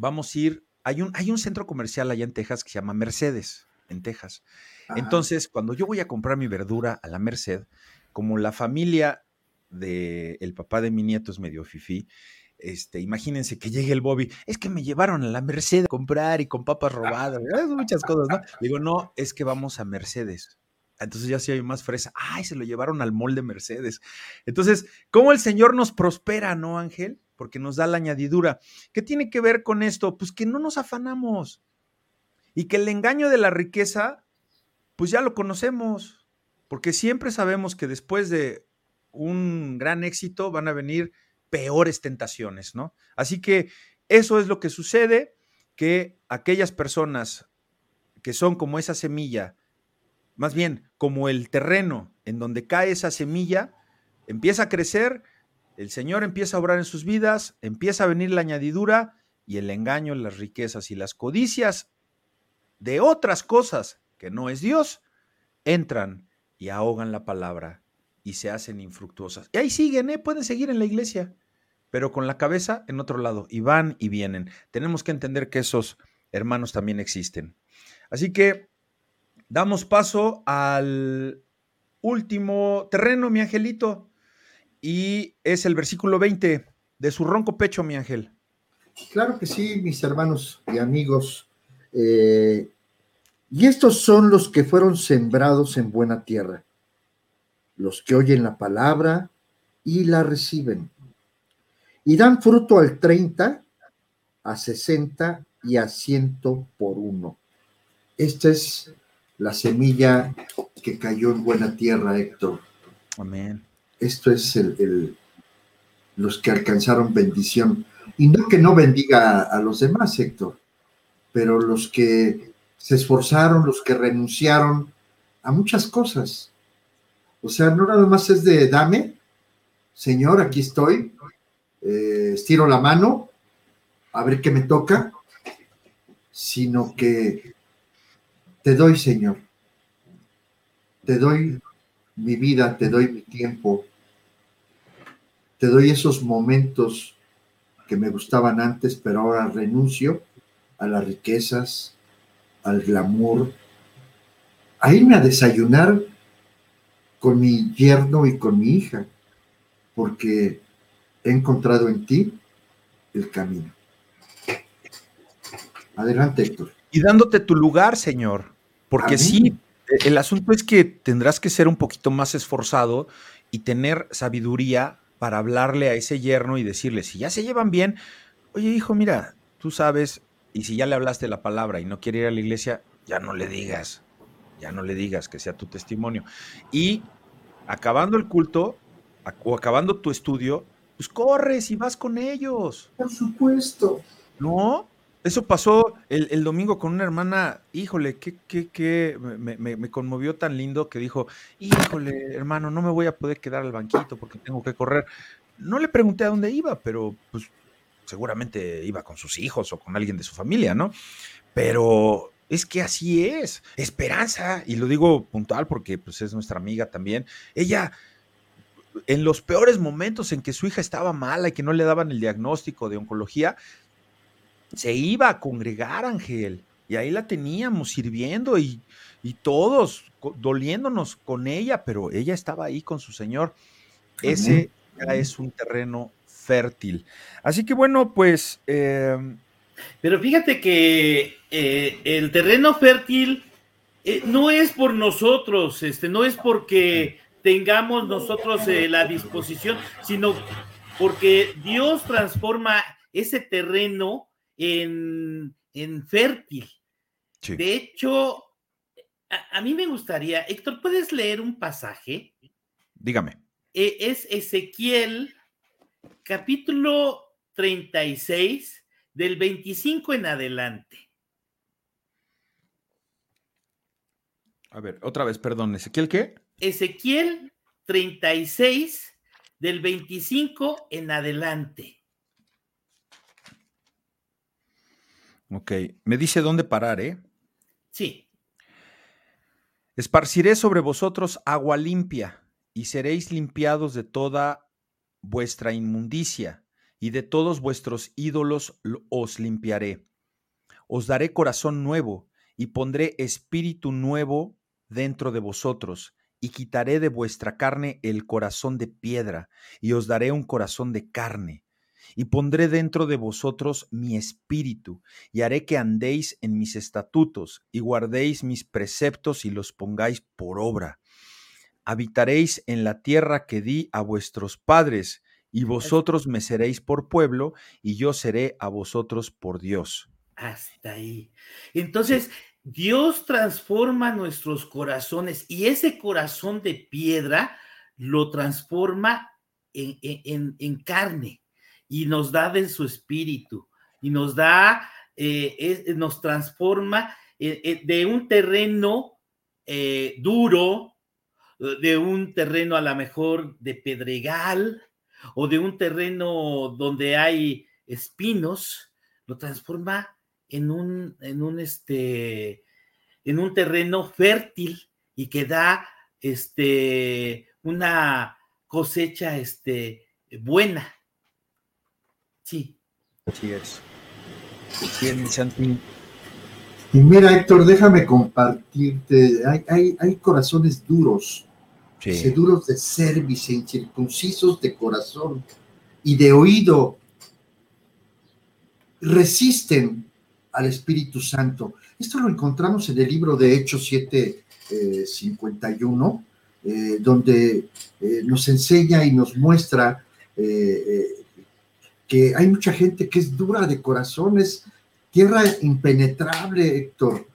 vamos a ir, hay un, hay un centro comercial allá en Texas que se llama Mercedes, en Texas. Ajá. Entonces, cuando yo voy a comprar mi verdura a la Merced, como la familia del el papá de mi nieto es medio fifí, este, imagínense que llegue el Bobby, es que me llevaron a la Mercedes a comprar y con papas robadas, muchas cosas, ¿no? Digo, no, es que vamos a Mercedes. Entonces ya sí hay más fresa. Ay, se lo llevaron al molde Mercedes. Entonces, ¿cómo el Señor nos prospera, no, Ángel? Porque nos da la añadidura. ¿Qué tiene que ver con esto? Pues que no nos afanamos. Y que el engaño de la riqueza, pues ya lo conocemos. Porque siempre sabemos que después de un gran éxito van a venir peores tentaciones, ¿no? Así que eso es lo que sucede, que aquellas personas que son como esa semilla, más bien como el terreno en donde cae esa semilla, empieza a crecer, el Señor empieza a obrar en sus vidas, empieza a venir la añadidura y el engaño, las riquezas y las codicias de otras cosas que no es Dios, entran y ahogan la palabra y se hacen infructuosas. Y ahí siguen, ¿eh? pueden seguir en la iglesia, pero con la cabeza en otro lado, y van y vienen. Tenemos que entender que esos hermanos también existen. Así que damos paso al último terreno, mi angelito, y es el versículo 20 de su ronco pecho, mi ángel. Claro que sí, mis hermanos y amigos. Eh, y estos son los que fueron sembrados en buena tierra, los que oyen la palabra y la reciben y dan fruto al 30, a 60 y a 100 por uno. Esta es la semilla que cayó en buena tierra, Héctor. Amén. Esto es el, los que alcanzaron bendición. Y no que no bendiga a, los demás, Héctor, pero los que se esforzaron, los que renunciaron a muchas cosas. O sea, no nada más es de dame, Señor, aquí estoy, eh, estiro la mano a ver qué me toca, sino que te doy, Señor, te doy mi vida, te doy mi tiempo, te doy esos momentos que me gustaban antes, pero ahora renuncio a las riquezas, al glamour, a irme a desayunar con mi yerno y con mi hija, porque he encontrado en ti el camino. Adelante, Héctor. Y dándote tu lugar, Señor, porque sí, el asunto es que tendrás que ser un poquito más esforzado y tener sabiduría para hablarle a ese yerno y decirle, si ya se llevan bien, oye hijo, mira, tú sabes, y si ya le hablaste la palabra y no quiere ir a la iglesia, ya no le digas, ya no le digas que sea tu testimonio. Y acabando el culto o acabando tu estudio, pues corres y vas con ellos. Por supuesto. ¿No? Eso pasó el, domingo con una hermana, híjole, que, que, me, me, conmovió tan lindo que dijo, híjole, hermano, no me voy a poder quedar al banquito porque tengo que correr. No le pregunté a dónde iba, pero pues seguramente iba con sus hijos o con alguien de su familia, ¿no? Pero es que así es, esperanza, y lo digo puntual porque pues es nuestra amiga también, ella en los peores momentos en que su hija estaba mala y que no le daban el diagnóstico de oncología, se iba a congregar, Ángel. Y ahí la teníamos sirviendo y, todos doliéndonos con ella, pero ella estaba ahí con su Señor. Ese ya es un terreno fértil. Así que bueno, pues... Em, pero fíjate que eh, el terreno fértil eh, no es por nosotros, este, no es porque tengamos nosotros eh, la disposición, sino porque Dios transforma ese terreno en, fértil. De hecho, a, mí me gustaría, Héctor, ¿puedes leer un pasaje? Dígame. E, es Ezequiel, capítulo 36, del 25 en adelante. A ver, otra vez, perdón, Ezequiel, ¿qué? Ezequiel 36, del 25 en adelante. Ok, me dice dónde parar, ¿eh? Sí. Esparciré sobre vosotros agua limpia, y seréis limpiados de toda vuestra inmundicia, y de todos vuestros ídolos os limpiaré. Os daré corazón nuevo, y pondré espíritu nuevo dentro de vosotros, y quitaré de vuestra carne el corazón de piedra, y os daré un corazón de carne, y pondré dentro de vosotros mi espíritu, y haré que andéis en mis estatutos, y guardéis mis preceptos y los pongáis por obra. Habitaréis en la tierra que di a vuestros padres, y vosotros me seréis por pueblo, y yo seré a vosotros por Dios. Hasta ahí. Entonces, Dios transforma nuestros corazones y ese corazón de piedra lo transforma en, carne y nos da de su espíritu y nos da, eh, nos transforma eh, eh, de un terreno duro, de un terreno a lo mejor de pedregal o de un terreno donde hay espinos, lo transforma en un, en un, este, en un terreno fértil y que da este, una cosecha este, buena. Sí. Así es. Y mira, Héctor, déjame compartirte. Hay, hay, corazones duros, duros de cerviz, incircuncisos de corazón y de oído. Resisten al Espíritu Santo. Esto lo encontramos en el libro de Hechos 7, 51, eh, eh, donde eh, nos enseña y nos muestra que hay mucha gente que es dura de corazón, es tierra impenetrable, Héctor,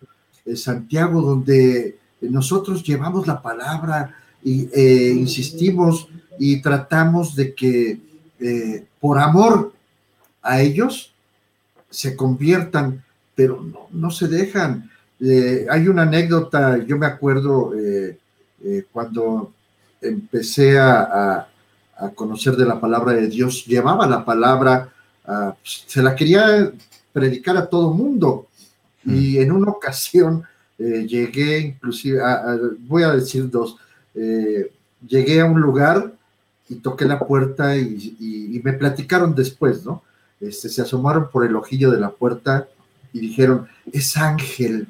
Santiago, donde nosotros llevamos la palabra e insistimos y tratamos de que por amor a ellos se conviertan pero no, se dejan. Eh, hay una anécdota, yo me acuerdo eh, eh, cuando empecé a, conocer de la palabra de Dios, llevaba la palabra, se la quería predicar a todo mundo. Y mm. en una ocasión llegué, inclusive, voy a decir dos, llegué a un lugar y toqué la puerta y, me platicaron después, ¿no? Este, se asomaron por el ojillo de la puerta y dijeron, es ángel,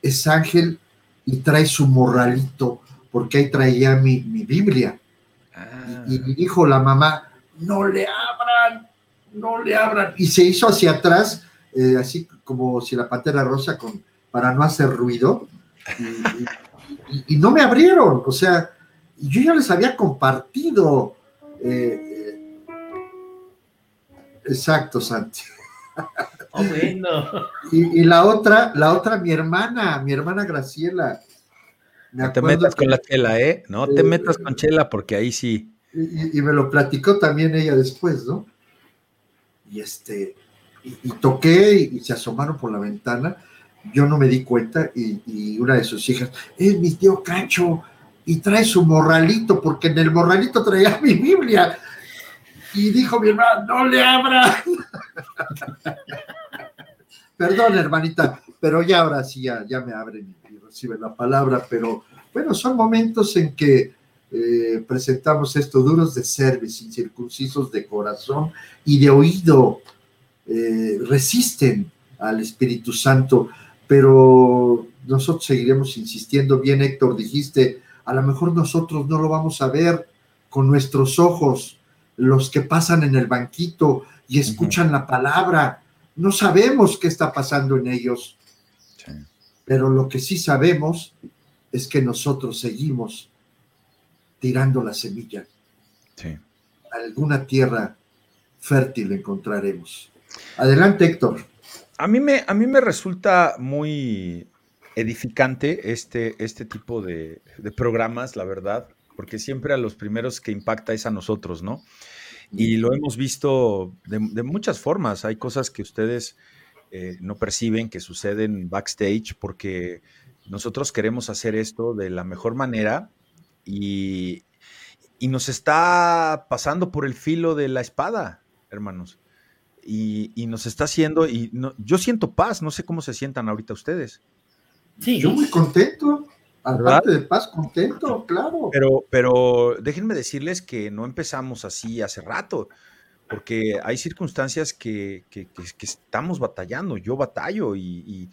es ángel y trae su morralito, porque ahí traía mi, Biblia. Y, ah. dijo la mamá, no le abran, no le abran. Y se hizo hacia atrás, eh, así como si la pantera rosa, con, para no hacer ruido. Y, no me abrieron, o sea, yo ya les había compartido. Eh, eh, exacto, Santi. Oh, bueno. Y, la otra, la otra, mi hermana, mi hermana Graciela. No te metas con la chela, ¿eh? No te metas con chela porque ahí sí. Y, me lo platicó también ella después, ¿no? Y este, y, toqué y, se asomaron por la ventana. Yo no me di cuenta y, una de sus hijas, es mi tío Cacho y trae su morralito porque en el morralito traía mi Biblia. Y dijo mi hermana, no le abra. Perdón, hermanita, pero ya ahora sí, ya, me abren y reciben la palabra, pero bueno, son momentos en que eh, presentamos esto, duros de cerviz, incircuncisos de corazón y de oído, eh, resisten al Espíritu Santo, pero nosotros seguiremos insistiendo. Bien, Héctor, dijiste, a lo mejor nosotros no lo vamos a ver con nuestros ojos, los que pasan en el banquito y escuchan la palabra. No sabemos qué está pasando en ellos, pero lo que sí sabemos es que nosotros seguimos tirando la semilla. Alguna tierra fértil encontraremos. Adelante, Héctor. A mí me, a mí me resulta muy edificante este, este tipo de, de programas, la verdad porque siempre a los primeros que impacta es a nosotros, ¿no? Y lo hemos visto de, muchas formas. Hay cosas que ustedes eh, no perciben que suceden backstage porque nosotros queremos hacer esto de la mejor manera y, nos está pasando por el filo de la espada, hermanos. Y, nos está haciendo, y yo siento paz, no sé cómo se sientan ahorita ustedes. Sí, yo muy contento. Aparte de paz, contento, claro. Pero, pero déjenme decirles que no empezamos así hace rato, porque hay circunstancias que, estamos batallando, yo batallo y,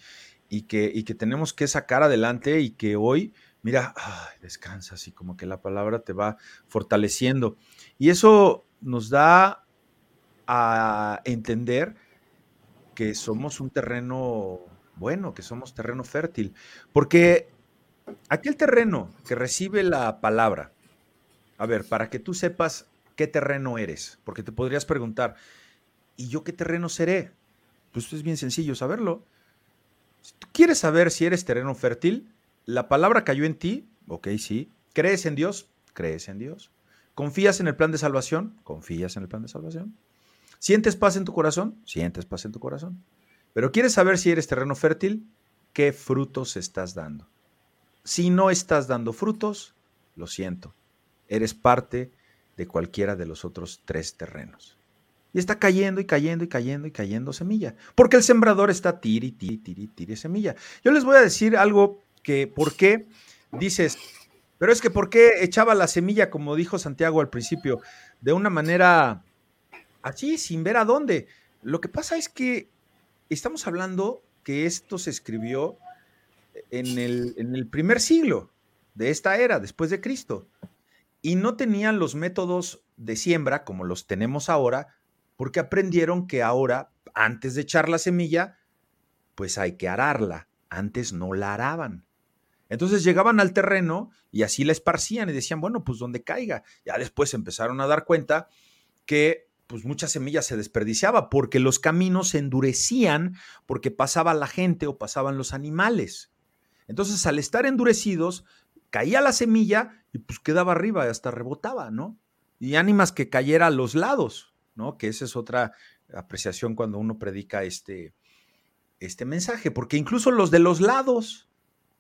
que, que tenemos que sacar adelante y que hoy mira, descansas y como que la palabra te va fortaleciendo. Y eso nos da a entender que somos un terreno bueno, que somos terreno fértil, porque aquel terreno que recibe la palabra, a ver, para que tú sepas qué terreno eres, porque te podrías preguntar, ¿y yo qué terreno seré? Pues es bien sencillo saberlo. Si tú quieres saber si eres terreno fértil, la palabra cayó en ti, ok, sí. ¿Crees en Dios? ¿Crees en Dios? ¿Confías en el plan de salvación? ¿Confías en el plan de salvación? ¿Sientes paz en tu corazón? ¿Sientes paz en tu corazón? Pero quieres saber si eres terreno fértil, qué frutos estás dando. Si no estás dando frutos, lo siento, eres parte de cualquiera de los otros tres terrenos. Y está cayendo y cayendo y cayendo y cayendo semilla. Porque el sembrador está tiri, tiri, tiri, tiri semilla. Yo les voy a decir algo que, ¿por qué? Dices, pero es que ¿por qué echaba la semilla, como dijo Santiago al principio, de una manera así, sin ver a dónde? Lo que pasa es que estamos hablando que esto se escribió en el, en el primer siglo de esta era, después de Cristo, y no tenían los métodos de siembra como los tenemos ahora, porque aprendieron que ahora, antes de echar la semilla, pues hay que ararla. Antes no la araban. Entonces llegaban al terreno y así la esparcían y decían, bueno, pues donde caiga. Ya después empezaron a dar cuenta que pues mucha semilla se desperdiciaba porque los caminos se endurecían porque pasaba la gente o pasaban los animales. Entonces, al estar endurecidos, caía la semilla y pues quedaba arriba hasta rebotaba, ¿no? Y ánimas que cayera a los lados, ¿no? Que esa es otra apreciación cuando uno predica este, este mensaje, porque incluso los de los lados,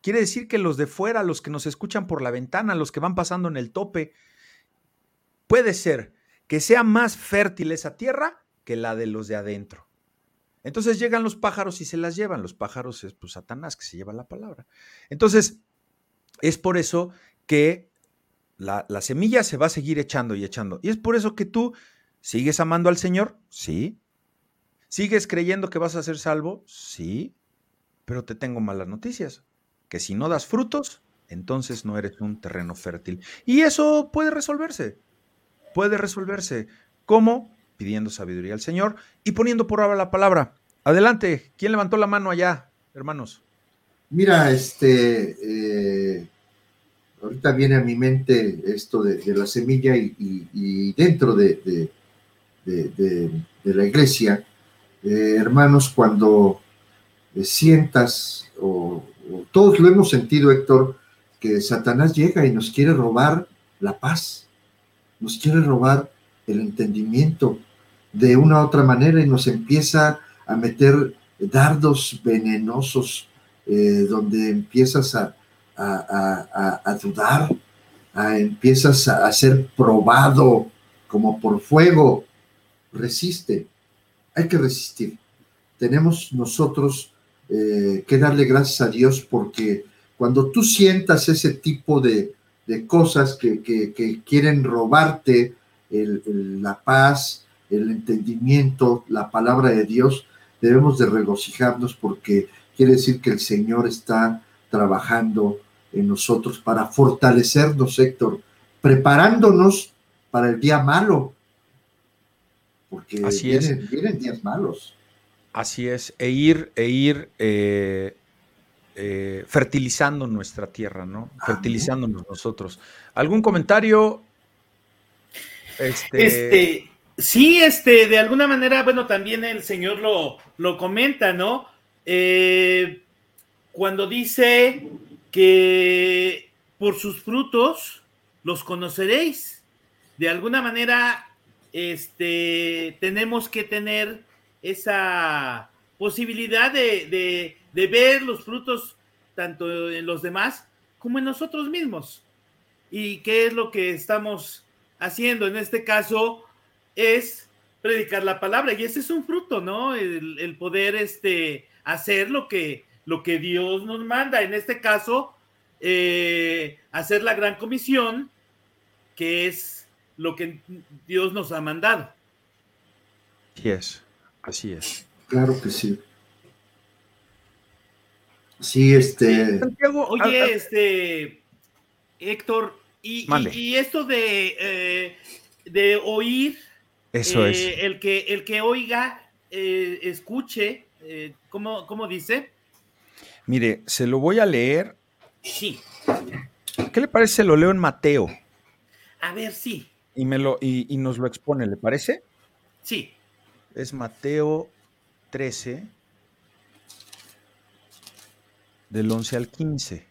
quiere decir que los de fuera, los que nos escuchan por la ventana, los que van pasando en el tope, puede ser que sea más fértil esa tierra que la de los de adentro. Entonces llegan los pájaros y se las llevan. Los pájaros es pues, Satanás que se lleva la palabra. Entonces, es por eso que la, la, semilla se va a seguir echando y echando. Y es por eso que tú sigues amando al Señor, sí. ¿Sigues creyendo que vas a ser salvo? Sí. Pero te tengo malas noticias. Que si no das frutos, entonces no eres un terreno fértil. Y eso puede resolverse puede resolverse. ¿Cómo? Pidiendo sabiduría al Señor y poniendo por obra la palabra. Adelante, ¿quién levantó la mano allá, hermanos? Mira, este, eh, ahorita viene a mi mente esto de, la semilla y, dentro de, la iglesia, eh, hermanos, cuando sientas, o, o todos lo hemos sentido, Héctor, que Satanás llega y nos quiere robar la paz nos quiere robar el entendimiento de una u otra manera y nos empieza a meter dardos venenosos eh, donde empiezas a, dudar, empiezas a, ser probado como por fuego. Resiste, hay que resistir. Tenemos nosotros eh, que darle gracias a Dios porque cuando tú sientas ese tipo de, de cosas que, quieren robarte la paz, el entendimiento, la palabra de Dios, debemos de regocijarnos porque quiere decir que el Señor está trabajando en nosotros para fortalecernos, Héctor, preparándonos para el día malo, porque Así vienen, días malos. Así es, e ir, e ir eh, eh, fertilizando nuestra tierra, ¿no? Fertilizándonos nosotros. ¿Algún comentario? Este... este... sí, este, de alguna manera, bueno, también el Señor lo, lo comenta, ¿no? Eh, cuando dice que por sus frutos los conoceréis. De alguna manera, este, tenemos que tener esa posibilidad de, de ver los frutos tanto en los demás como en nosotros mismos. ¿Y qué es lo que estamos haciendo? En este caso es predicar la palabra y ese es un fruto, ¿no? El, poder este, hacer lo que, lo que Dios nos manda. En este caso, eh, hacer la gran comisión, que es lo que Dios nos ha mandado. Así es, así es. Claro que sí. Sí, este. Santiago, oye, este. Héctor, y, esto de, eh, de oír, eso es. Eh, el, que, el que oiga, eh, ¿cómo, ¿cómo dice? Mire, se lo voy a leer. Sí. ¿Qué le parece? Lo leo en Mateo. A ver, sí. Y, me lo, y, nos lo expone, ¿le parece? Sí. Es Mateo 13, del 11 al 15.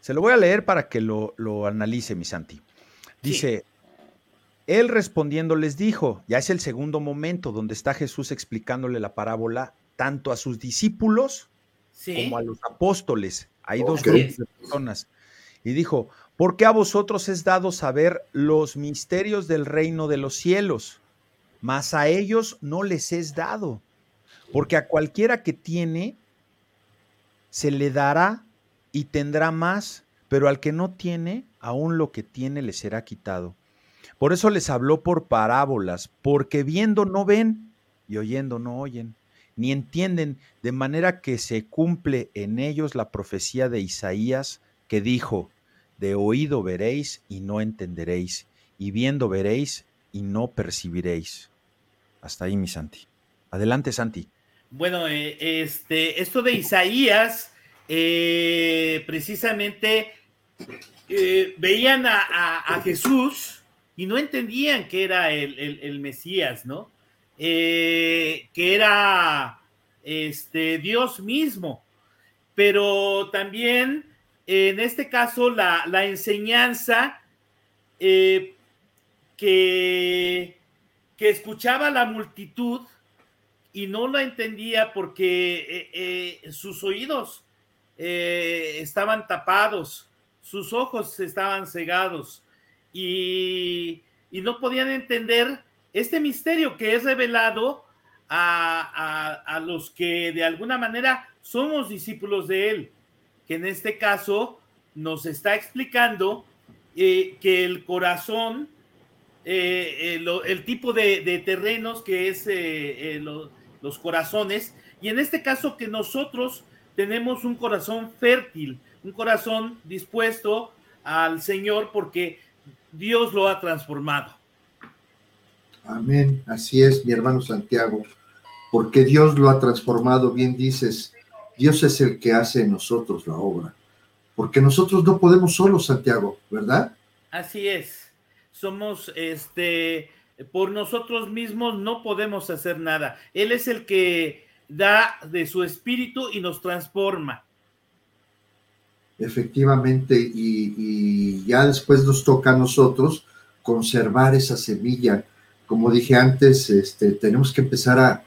Se lo voy a leer para que lo, analice, mi Santi. Dice, él respondiendo les dijo, ya es el segundo momento donde está Jesús explicándole la parábola tanto a sus discípulos como a los apóstoles. Hay dos grupos de personas. Y dijo, ¿por qué a vosotros es dado saber los misterios del reino de los cielos? Mas a ellos no les es dado, porque a cualquiera que tiene, se le dará y tendrá más, pero al que no tiene, aún lo que tiene le será quitado. Por eso les habló por parábolas, porque viendo no ven y oyendo no oyen, ni entienden, de manera que se cumple en ellos la profecía de Isaías que dijo, de oído veréis y no entenderéis, y viendo veréis y no percibiréis. Hasta ahí, mi Santi. Adelante, Santi. Bueno, eh, este, esto de Isaías eh, precisamente eh, veían a, Jesús y no entendían que era el, Mesías, ¿no? Eh, que era este, Dios mismo. Pero también, en este caso, la, enseñanza que, que escuchaba la multitud y no la entendía porque sus oídos eh, estaban tapados, sus ojos estaban cegados y, no podían entender este misterio que es revelado a, los que de alguna manera somos discípulos de Él, que en este caso nos está explicando eh, que el corazón, eh, el, tipo de, terrenos que es los corazones, y en este caso que nosotros tenemos un corazón fértil, un corazón dispuesto al Señor porque Dios lo ha transformado. Amén, así es, mi hermano Santiago, porque Dios lo ha transformado, bien dices, Dios es el que hace en nosotros la obra, porque nosotros no podemos solos, Santiago, ¿verdad? Así es, somos, este, por nosotros mismos no podemos hacer nada, Él es el que da de su espíritu y nos transforma. Efectivamente, y, ya después nos toca a nosotros conservar esa semilla. Como dije antes, este, tenemos que empezar a,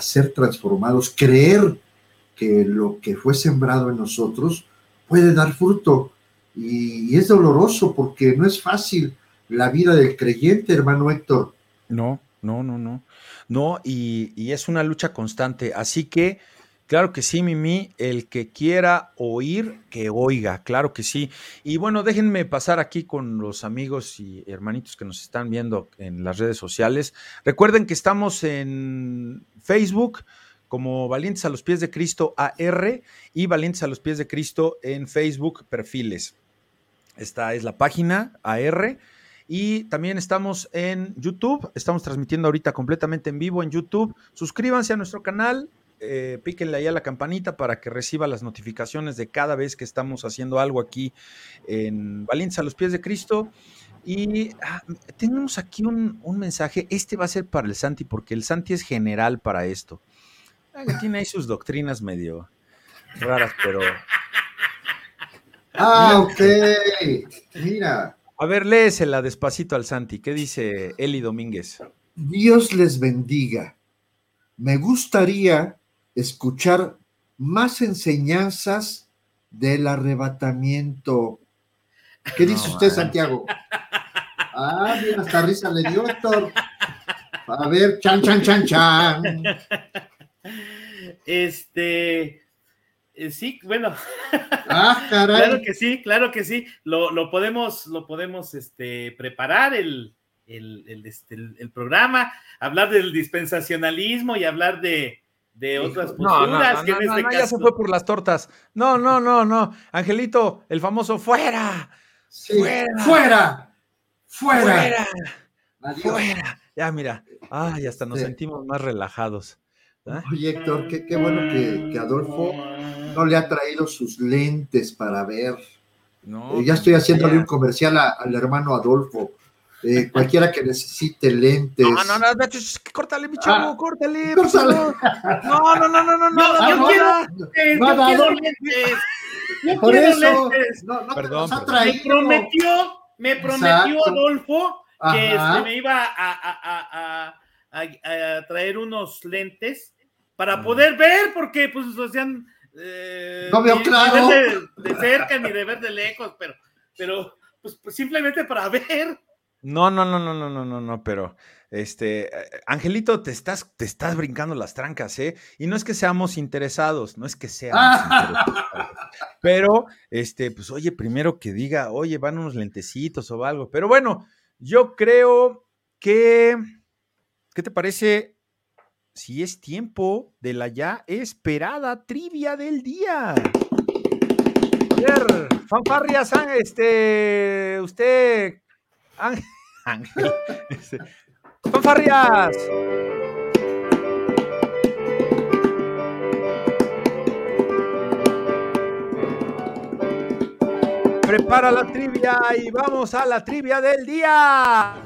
ser transformados, creer que lo que fue sembrado en nosotros puede dar fruto. y, es doloroso porque no es fácil la vida del creyente, hermano Héctor. No, no, no, no. No, y, es una lucha constante. Así que, claro que sí, Mimi, el que quiera oír, que oiga, claro que sí. Y bueno, déjenme pasar aquí con los amigos y hermanitos que nos están viendo en las redes sociales. Recuerden que estamos en Facebook como Valientes a los Pies de Cristo AR y Valientes a los Pies de Cristo en Facebook perfiles. Esta es la página AR y también estamos en YouTube, estamos transmitiendo ahorita completamente en vivo en YouTube. Suscríbanse a nuestro canal, eh, píquenle ahí a la campanita para que reciba las notificaciones de cada vez que estamos haciendo algo aquí en Valencia a los pies de Cristo. Y ah, tenemos aquí un, mensaje, este va a ser para el Santi, porque el Santi es general para esto. Ah, tiene ahí sus doctrinas medio raras, pero... Ah, ok. Mira, a ver, léesela despacito al Santi. ¿Qué dice Eli Domínguez? Dios les bendiga. Me gustaría escuchar más enseñanzas del arrebatamiento. ¿Qué dice usted, Santiago? Ah, mira, hasta risa le dio, Héctor. A ver, chan, chan, chan, chan. Este, eh, sí, bueno. Ah, claro que sí, claro que sí. Lo, podemos, lo podemos este, preparar el, este, el, programa, hablar del dispensacionalismo y hablar de, de otras No, posturas. no, no, que en no, este no, ya caso- se fue por las tortas. No, no, no, no. Angelito, el famoso fuera, Sí. Fuera. Fuera. Fuera. fuera, Adiós. fuera. Ya, mira. Ay, hasta nos Sí. sentimos más relajados. ¿Ah? Oye, Héctor, qué, qué bueno que, que Adolfo no le ha traído sus lentes para ver. No, Eh, ya estoy haciéndole ya. un comercial a- al hermano Adolfo. Eh, cualquiera que necesite lentes. No, no, no, córtale, mi chavo, Ah, córtale. por córtale. No, no, no, no, no, no. No, no, yo no, quiero- no. Eh, No, yo no, quiero no. lentes. Yo Por quiero eso, lentes. no, Perdón, los ha perdón. Me traído. prometió, me prometió Exacto. Adolfo que este, me iba a, a- a- a- a- a traer unos lentes para Mm. poder ver, porque pues o sea, eh, No veo ni- claro. De, de cerca ni de ver de lejos, pero, pero pues, pues, simplemente para ver. No, no, no, no, no, no, no, no, pero este, eh, Angelito, te estás, te estás brincando las trancas, ¿eh? Y no es que seamos interesados, no es que seamos interesados, pero, este, pues, oye, primero que diga, oye, van unos lentecitos o algo, pero bueno, yo creo que, ¿qué te parece si es tiempo de la ya esperada trivia del día? A ver, fanfarrias, Ángel, este, usted, Ángel, fanfarrias. Prepara la trivia y vamos a la trivia del día.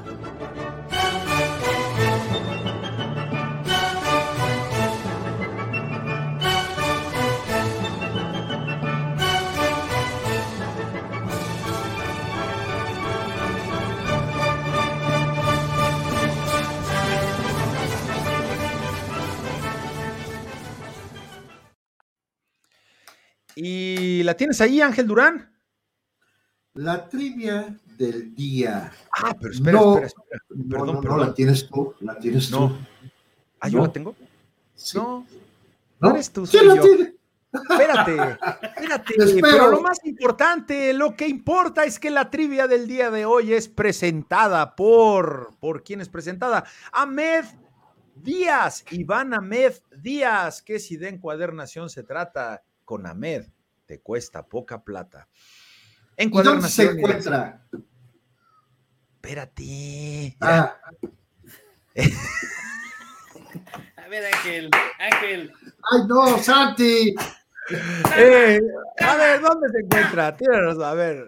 ¿Y la tienes ahí, Ángel Durán? La trivia del día. Ah, pero espera, No, espera, espera. Perdón, no, no, perdón. la tienes tú, la tienes No. tú. Ah, yo la tengo. Sí. No, ¿No? eres tú, soy yo. tiene. Espérate, espérate. Pero lo más importante, lo que importa es que la trivia del día de hoy es presentada por. ¿Por quién es presentada? Ahmed Díaz, Iván Ahmed Díaz, que si de encuadernación se trata con Ahmed, te cuesta poca plata. ¿Y dónde se Encuadernación. encuentra? Espérate. Ah, A ver, Ángel, Ángel. ay, no, Santi. Eh, a ver, ¿dónde se encuentra? Razón, a ver,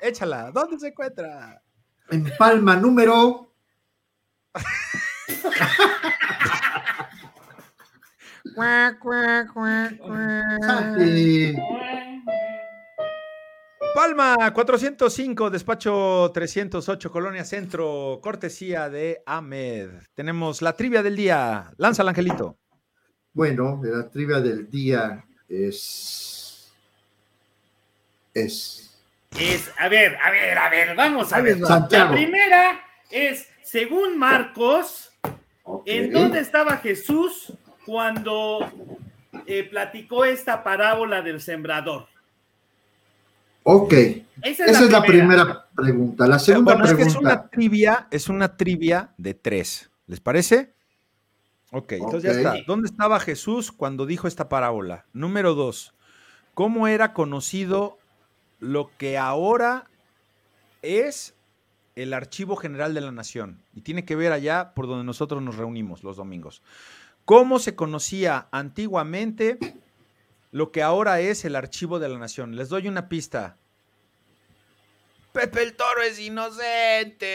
échala. ¿Dónde se encuentra? En Palma número. Santi. Palma 405, despacho 308, Colonia Centro, cortesía de Ahmed. Tenemos la trivia del día. Lánzala, Angelito. Bueno, la trivia del día es. Es. Es, a ver, a ver, a ver, vamos a ver. La primera es, según Marcos. ¿en dónde estaba Jesús cuando eh, platicó esta parábola del sembrador? Ok. Esa Esa es la primera pregunta. La segunda Bueno, es que es pregunta. una trivia, es una trivia de tres. ¿Les parece? Ok, entonces ya está. ¿Dónde estaba Jesús cuando dijo esta parábola? Número dos, ¿cómo era conocido lo que ahora es el Archivo General de la Nación? Y tiene que ver allá por donde nosotros nos reunimos los domingos. ¿Cómo se conocía antiguamente lo que ahora es el Archivo de la Nación? Les doy una pista. Pepe el Toro es inocente.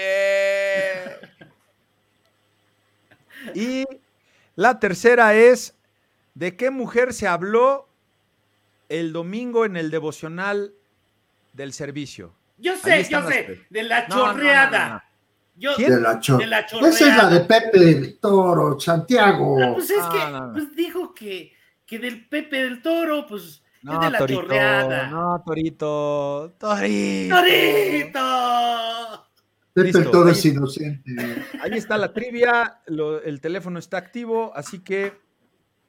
Y la tercera es, ¿de qué mujer se habló el domingo en el devocional del servicio? Yo sé, yo sé, de la no, chorreada. no, no. Yo, ¿Quién? De la, cho- de la Esa es la de chorreada. Pepe el Toro, Santiago. Ah, pues es que no, no. pues dijo que, que del Pepe del Toro, pues es No, de la Torito, chorreada. no, Torito, Torito. ¡Torito! Pepe listo, el Toro ahí- es inocente. Ahí está la trivia, lo- el teléfono está activo, así que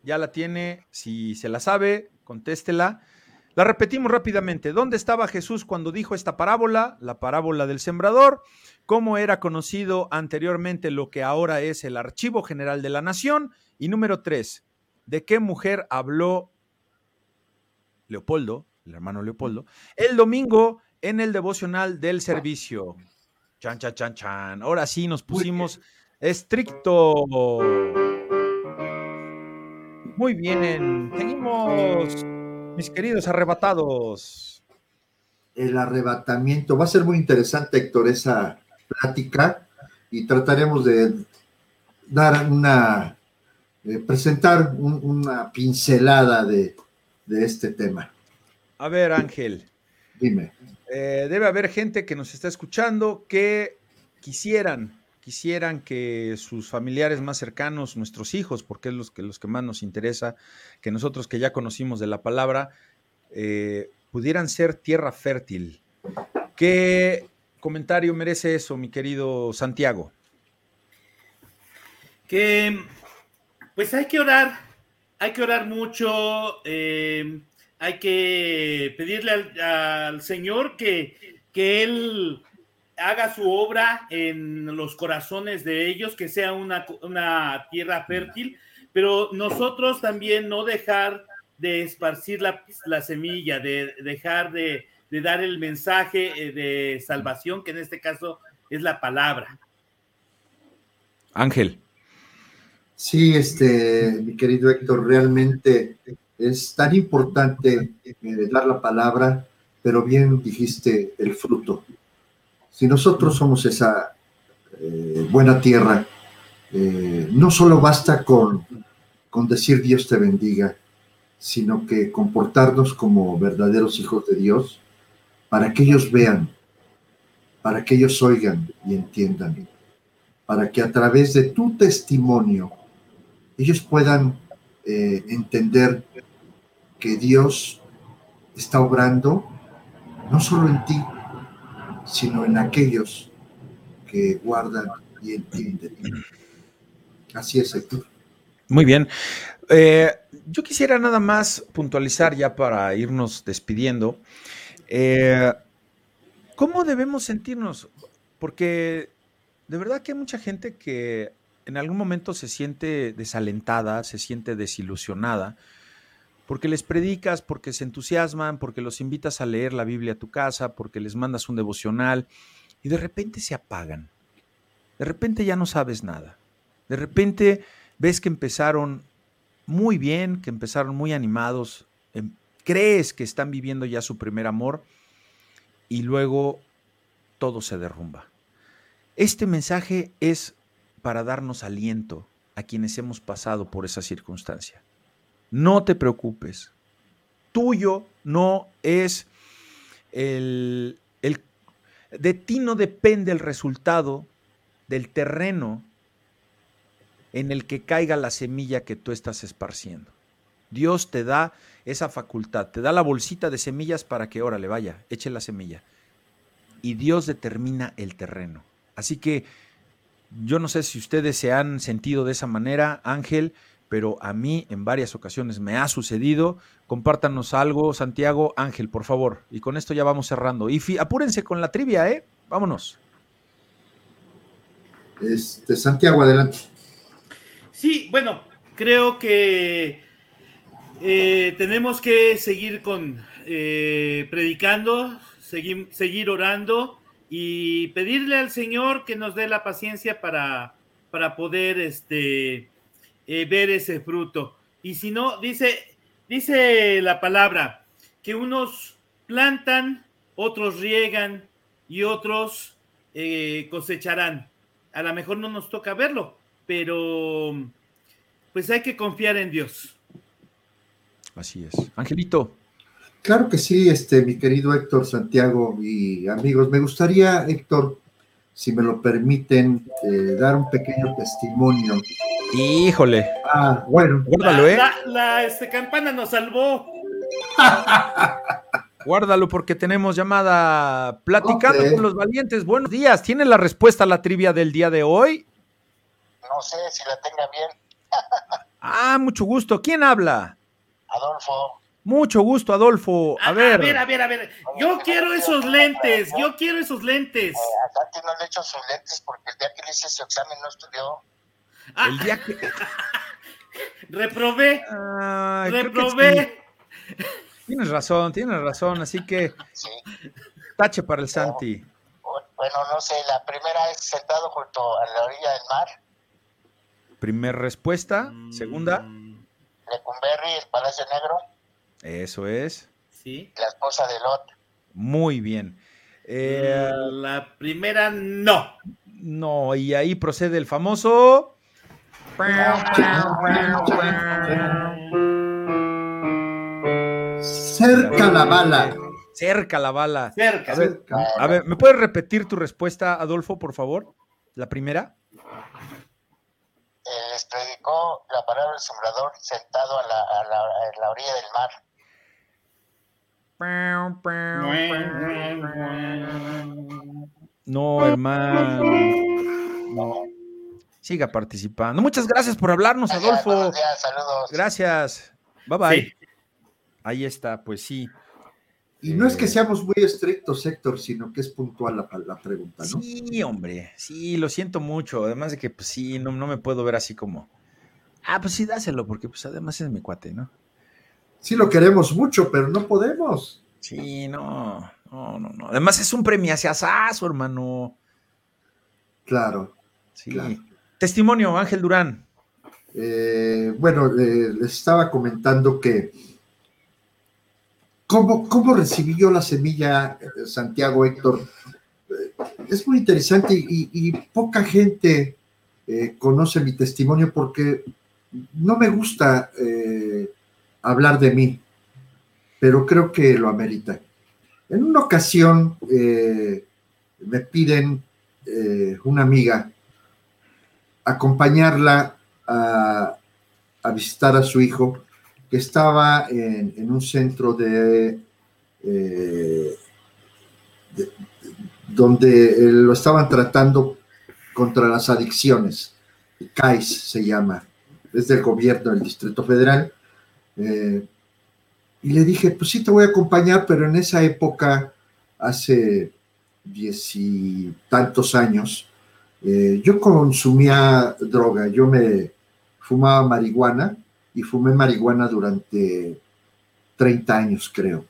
ya la tiene. Si se la sabe, contéstela. La repetimos rápidamente. ¿Dónde estaba Jesús cuando dijo esta parábola? La parábola del sembrador. ¿Cómo era conocido anteriormente lo que ahora es el Archivo General de la Nación? Y número tres, de qué mujer habló Leopoldo, el hermano Leopoldo, el domingo en el devocional del servicio. Chan, chan, chan, chan. Ahora sí nos pusimos estricto. Muy bien, seguimos, mis queridos arrebatados. El arrebatamiento. Va a ser muy interesante, Héctor, esa plática y trataremos de dar una, presentar una pincelada de, de, este tema. A ver, Ángel. Dime. Eh, debe haber gente que nos está escuchando que quisieran, quisieran que sus familiares más cercanos, nuestros hijos, porque es los que, los que más nos interesa, que nosotros que ya conocimos de la palabra, eh, pudieran ser tierra fértil. ¿Qué comentario merece eso, mi querido Santiago? Que pues hay que orar, hay que orar mucho, eh, hay que pedirle al, Señor que, que Él haga su obra en los corazones de ellos, que sea una, una tierra fértil, pero nosotros también no dejar de esparcir la, la semilla, de dejar de, de dar el mensaje eh, de salvación, que en este caso es la palabra. Ángel. Sí, este, mi querido Héctor, realmente es tan importante eh, dar la palabra, pero bien dijiste el fruto. Si nosotros somos esa eh, buena tierra, no solo basta con, con decir Dios te bendiga, sino que comportarnos como verdaderos hijos de Dios para que ellos vean, para que ellos oigan y entiendan, para que a través de tu testimonio ellos puedan eh, entender que Dios está obrando no solo en ti, sino en aquellos que guardan y entienden. Así es, Héctor. Muy bien. Eh, yo quisiera nada más puntualizar ya para irnos despidiendo. Eh, ¿Cómo debemos sentirnos? Porque de verdad que hay mucha gente que en algún momento se siente desalentada, se siente desilusionada, porque les predicas, porque se entusiasman, porque los invitas a leer la Biblia a tu casa, porque les mandas un devocional y de repente se apagan. De repente ya no sabes nada. De repente ves que empezaron muy bien, que empezaron muy animados, em, crees que están viviendo ya su primer amor y luego todo se derrumba. Este mensaje es para darnos aliento a quienes hemos pasado por esa circunstancia. No te preocupes. Tuyo no es el, de ti no depende el resultado del terreno en el que caiga la semilla que tú estás esparciendo. Dios te da esa facultad, te da la bolsita de semillas para que, órale, vaya, eche la semilla. Y Dios determina el terreno. Así que yo no sé si ustedes se han sentido de esa manera, Ángel, pero a mí en varias ocasiones me ha sucedido. Compártanos algo, Santiago, Ángel, por favor. Y con esto ya vamos cerrando. Y apúrense con la trivia, ¿eh? Vámonos. Este, Santiago, adelante. Sí, bueno, creo que eh, tenemos que seguir con eh, predicando, seguir, seguir orando y pedirle al Señor que nos dé la paciencia para, para poder este, eh, ver ese fruto. Y si no, dice, dice la palabra que unos plantan, otros riegan y otros cosecharán. A lo mejor no nos toca verlo, pero pues hay que confiar en Dios. Así es. Angelito. Claro que sí, este, mi querido Héctor Santiago y amigos. Me gustaría, Héctor, si me lo permiten, eh, dar un pequeño testimonio. Híjole. Ah, bueno. Guárdalo, ¿eh? La, este, campana nos salvó. Guárdalo porque tenemos llamada platicando con los valientes. Buenos días. ¿Tiene la respuesta a la trivia del día de hoy? No sé si la tenga bien. ah, mucho gusto. ¿Quién habla? Adolfo. Mucho gusto, Adolfo. A, ver. A ver, a ver, a ver. Yo quiero esos lentes. Yo quiero esos lentes. Eh, a Santi no le he hecho sus lentes porque el día que le hice su examen no estudió. Ah. El día que. Reprobé, que reprobé. sí. Tienes razón, tienes razón. Así que Sí. tache para el Santi. Bueno, no sé, la primera es sentado junto a la orilla del mar. Primer respuesta. Segunda. Mm, Lecumberri, el Palacio Negro, Eso es. Sí. la esposa de Lot. Muy bien. Eh, La primera, no. no, y ahí procede el famoso. Cerca la bala. Cerca la bala. Cerca. A ver, Cerca. a ver, ¿me puedes repetir tu respuesta, Adolfo, por favor? La primera. Eh, les predicó la palabra del sembrador sentado a la, a la- a la orilla del mar. No, hermano. No. Siga participando. Muchas gracias por hablarnos, Gracias, Adolfo. buenos días, saludos. Gracias. Bye bye. Sí. Ahí está, pues sí. Y no es que Eh, seamos muy estrictos, Héctor, sino que es puntual la, la pregunta, ¿no? Sí, hombre. Sí, lo siento mucho. Además de que, pues sí, no, no me puedo ver así como. Ah, pues sí, dáselo, porque pues además es mi cuate, ¿no? Sí lo queremos mucho, pero no podemos. Sí, no, no, no, no. Además es un premiaciazazo, hermano. Claro. Sí. Claro. Testimonio, Ángel Durán. Eh, bueno, les estaba comentando que cómo, cómo recibí yo la semilla, eh, Santiago Héctor. Eh, es muy interesante y, poca gente conoce mi testimonio porque no me gusta hablar de mí, pero creo que lo amerita. En una ocasión me piden una amiga acompañarla a, visitar a su hijo, que estaba en, un centro de, eh, de- donde eh, lo estaban tratando contra las adicciones. CAIS se llama, es del gobierno del Distrito Federal. Eh, y le dije, pues sí te voy a acompañar, pero en esa época, hace diez y tantos años, eh, yo consumía droga, yo me fumaba marihuana y fumé marihuana durante 30 años, creo.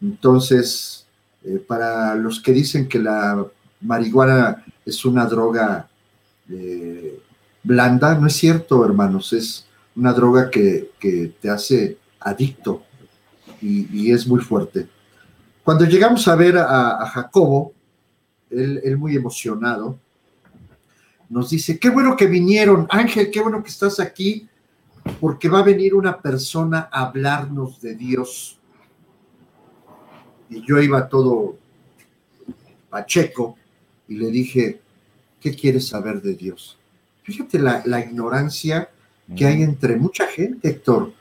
Entonces, eh, para los que dicen que la marihuana es una droga eh, blanda, no es cierto, hermanos, es una droga que, que te hace adicto y, es muy fuerte. Cuando llegamos a ver a, a Jacobo, él, él muy emocionado, nos dice, qué bueno que vinieron, Ángel, qué bueno que estás aquí, porque va a venir una persona a hablarnos de Dios. Y yo iba todo pacheco y le dije, ¿qué quieres saber de Dios? Fíjate la, la ignorancia que hay entre mucha gente, Héctor,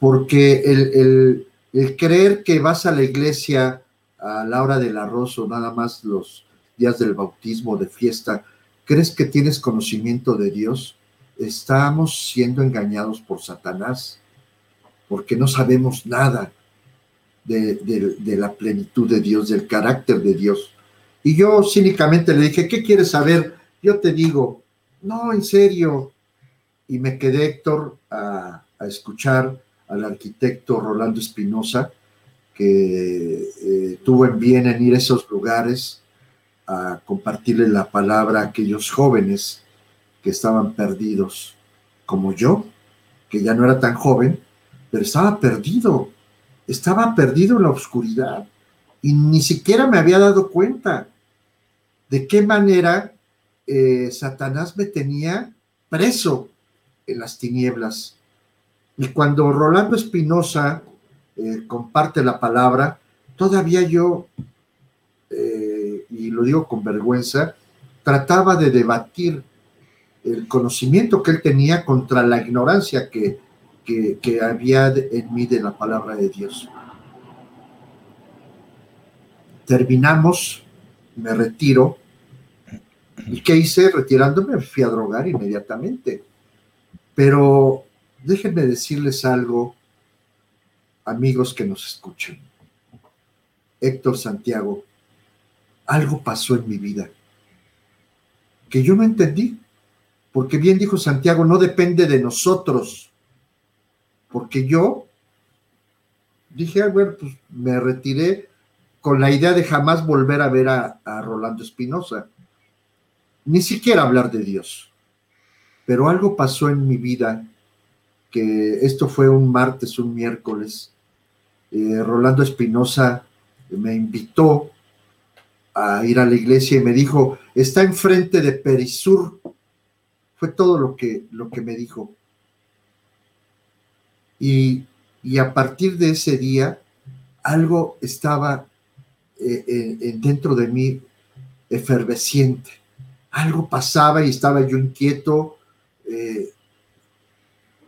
porque el, el- el creer que vas a la iglesia a la hora del arroz o nada más los días del bautismo, de fiesta, crees que tienes conocimiento de Dios, estamos siendo engañados por Satanás, porque no sabemos nada de, la plenitud de Dios, del carácter de Dios. Y yo cínicamente le dije, ¿qué quieres saber? Yo te digo, no, en serio. Y me quedé, Héctor, a, a escuchar al arquitecto Rolando Espinosa, que eh, tuvo en bien en ir a esos lugares a compartirle la palabra a aquellos jóvenes que estaban perdidos, como yo, que ya no era tan joven, pero estaba perdido, estaba perdido en la oscuridad y ni siquiera me había dado cuenta de qué manera eh, Satanás me tenía preso en las tinieblas. Y cuando Rolando Espinosa eh, comparte la palabra, todavía yo, eh, y lo digo con vergüenza, trataba de debatir el conocimiento que él tenía contra la ignorancia que, que, había en mí de la palabra de Dios. Terminamos, me retiro. ¿Y qué hice? Retirándome, me fui a drogar inmediatamente. Pero déjenme decirles algo, amigos que nos escuchan. Héctor Santiago, algo pasó en mi vida que yo no entendí. Porque bien dijo Santiago, no depende de nosotros. Porque yo dije, ah, bueno, pues me retiré con la idea de jamás volver a ver a, Rolando Espinosa, ni siquiera hablar de Dios. Pero algo pasó en mi vida, que esto fue un martes, un miércoles. Eh, Rolando Espinosa me invitó a ir a la iglesia y me dijo, está enfrente de Perisur. Fue todo lo que, lo que me dijo. Y, y a partir de ese día, algo estaba eh, dentro de mí efervesciente. Algo pasaba y estaba yo inquieto, eh,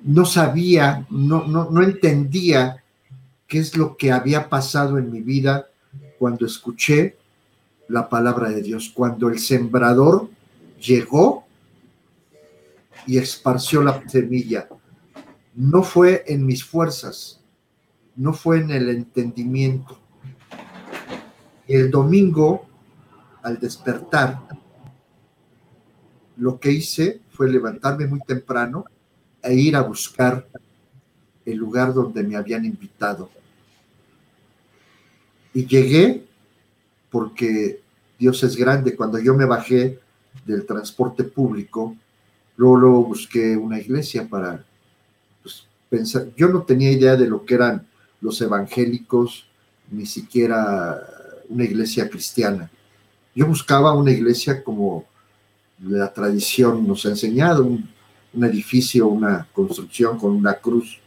no sabía, no, no, no entendía qué es lo que había pasado en mi vida cuando escuché la palabra de Dios, cuando el sembrador llegó y esparció la semilla. No fue en mis fuerzas, no fue en el entendimiento, el domingo, al despertar, lo que hice fue levantarme muy temprano e ir a buscar el lugar donde me habían invitado. Y llegué porque Dios es grande. Cuando yo me bajé del transporte público, luego, busqué una iglesia para pues, pensar. Yo no tenía idea de lo que eran los evangélicos, ni siquiera una iglesia cristiana. Yo buscaba una iglesia como la tradición nos ha enseñado, un, edificio, una construcción con una cruz.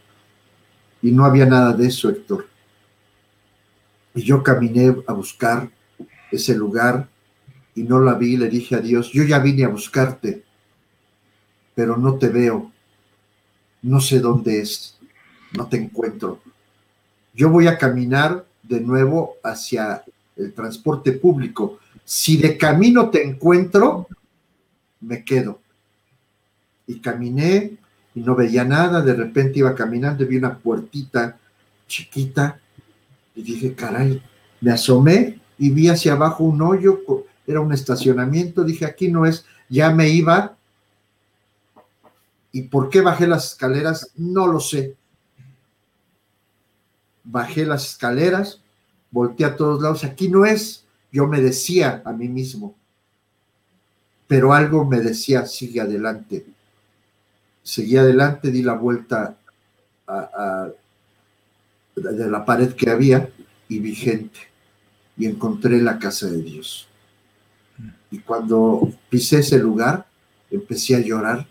Y no había nada de eso, Héctor. Y yo caminé a buscar ese lugar y no la vi. Le dije a Dios, yo ya vine a buscarte, pero no te veo. No sé dónde es. No te encuentro. Yo voy a caminar de nuevo hacia el transporte público. Si de camino te encuentro, me quedo. Y caminé y no veía nada, de repente iba caminando y vi una puertita chiquita y dije, caray, me asomé y vi hacia abajo un hoyo, era un estacionamiento, dije, aquí no es, ya me iba. ¿Y por qué bajé las escaleras? No lo sé. Bajé las escaleras, volteé a todos lados, aquí no es, yo me decía a mí mismo, pero algo me decía, sigue adelante. Seguí adelante, di la vuelta a, de la pared que había y vi gente y encontré la casa de Dios. Y cuando pisé ese lugar, empecé a llorar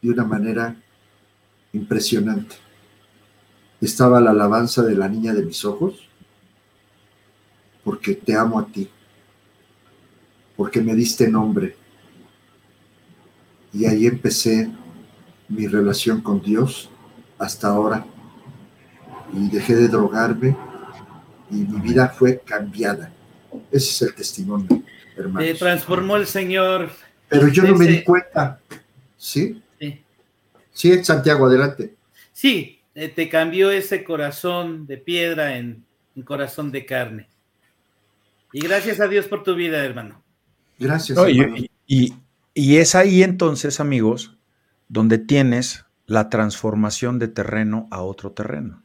de una manera impresionante. Estaba la alabanza de la niña de mis ojos, porque te amo a ti, porque me diste nombre. Y ahí empecé mi relación con Dios hasta ahora. Y dejé de drogarme y mi vida fue cambiada. Ese es el testimonio, hermano. Me transformó el Señor. Pero yo no me di cuenta. ¿Sí? Sí. Sí, Santiago, adelante. Sí, eh, te cambió ese corazón de piedra en un corazón de carne. Y gracias a Dios por tu vida, hermano. Gracias. Y, es ahí entonces, amigos, donde tienes la transformación de terreno a otro terreno.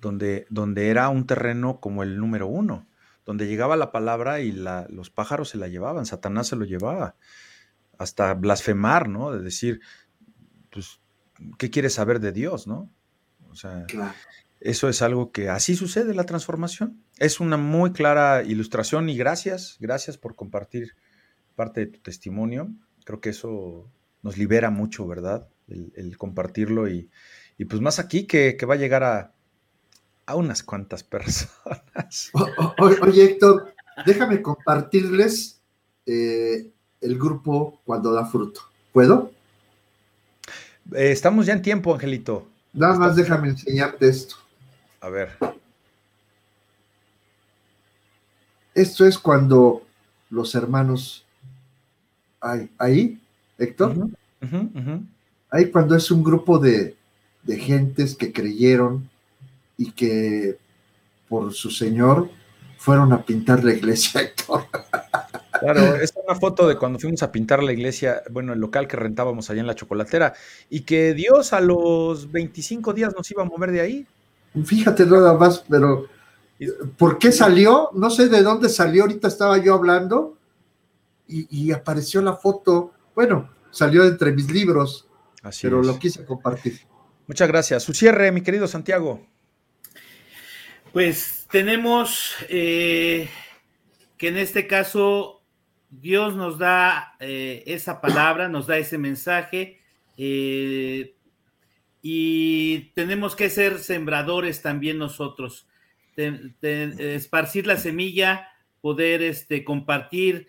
Donde, donde era un terreno como el número uno, donde llegaba la palabra y los pájaros se la llevaban, Satanás se lo llevaba, hasta blasfemar, ¿no? De decir, pues, ¿qué quieres saber de Dios, no? O sea, eso es algo que así sucede la transformación. Es una muy clara ilustración y gracias, gracias por compartir parte de tu testimonio. Creo que eso nos libera mucho, ¿verdad? El, compartirlo y, pues más aquí que, va a llegar a, unas cuantas personas. oye, Héctor, déjame compartirles eh, el grupo cuando da fruto. ¿Puedo? Eh, estamos ya en tiempo, Angelito. Nada más déjame enseñarte esto. A ver. Esto es cuando los hermanos, ahí, ahí Héctor, ahí cuando es un grupo de, de gentes que creyeron y que por su Señor fueron a pintar la iglesia, Héctor. Claro, es una foto de cuando fuimos a pintar la iglesia, bueno, el local que rentábamos allá en la chocolatera, y que Dios a los 25 días nos iba a mover de ahí. Fíjate nada más, pero ¿por qué salió? No sé de dónde salió, ahorita estaba yo hablando y, apareció la foto, bueno, salió entre mis libros, pero lo quise compartir. Muchas gracias. Su cierre, mi querido Santiago. Pues tenemos eh, que en este caso Dios nos da eh, esa palabra, nos da ese mensaje eh, y tenemos que ser sembradores también nosotros, esparcir la semilla, poder este, compartir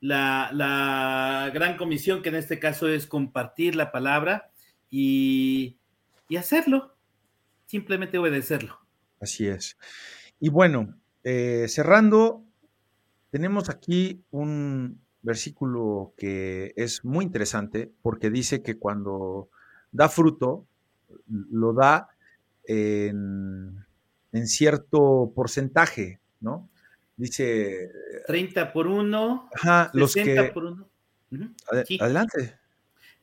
la, la, gran comisión, que en este caso es compartir la palabra y, y hacerlo, simplemente obedecerlo. Así es. Y bueno, eh, cerrando, tenemos aquí un versículo que es muy interesante porque dice que cuando da fruto, lo da en, cierto porcentaje, ¿no? Dice... 30 por 1, ajá, los que, por 1. Adelante.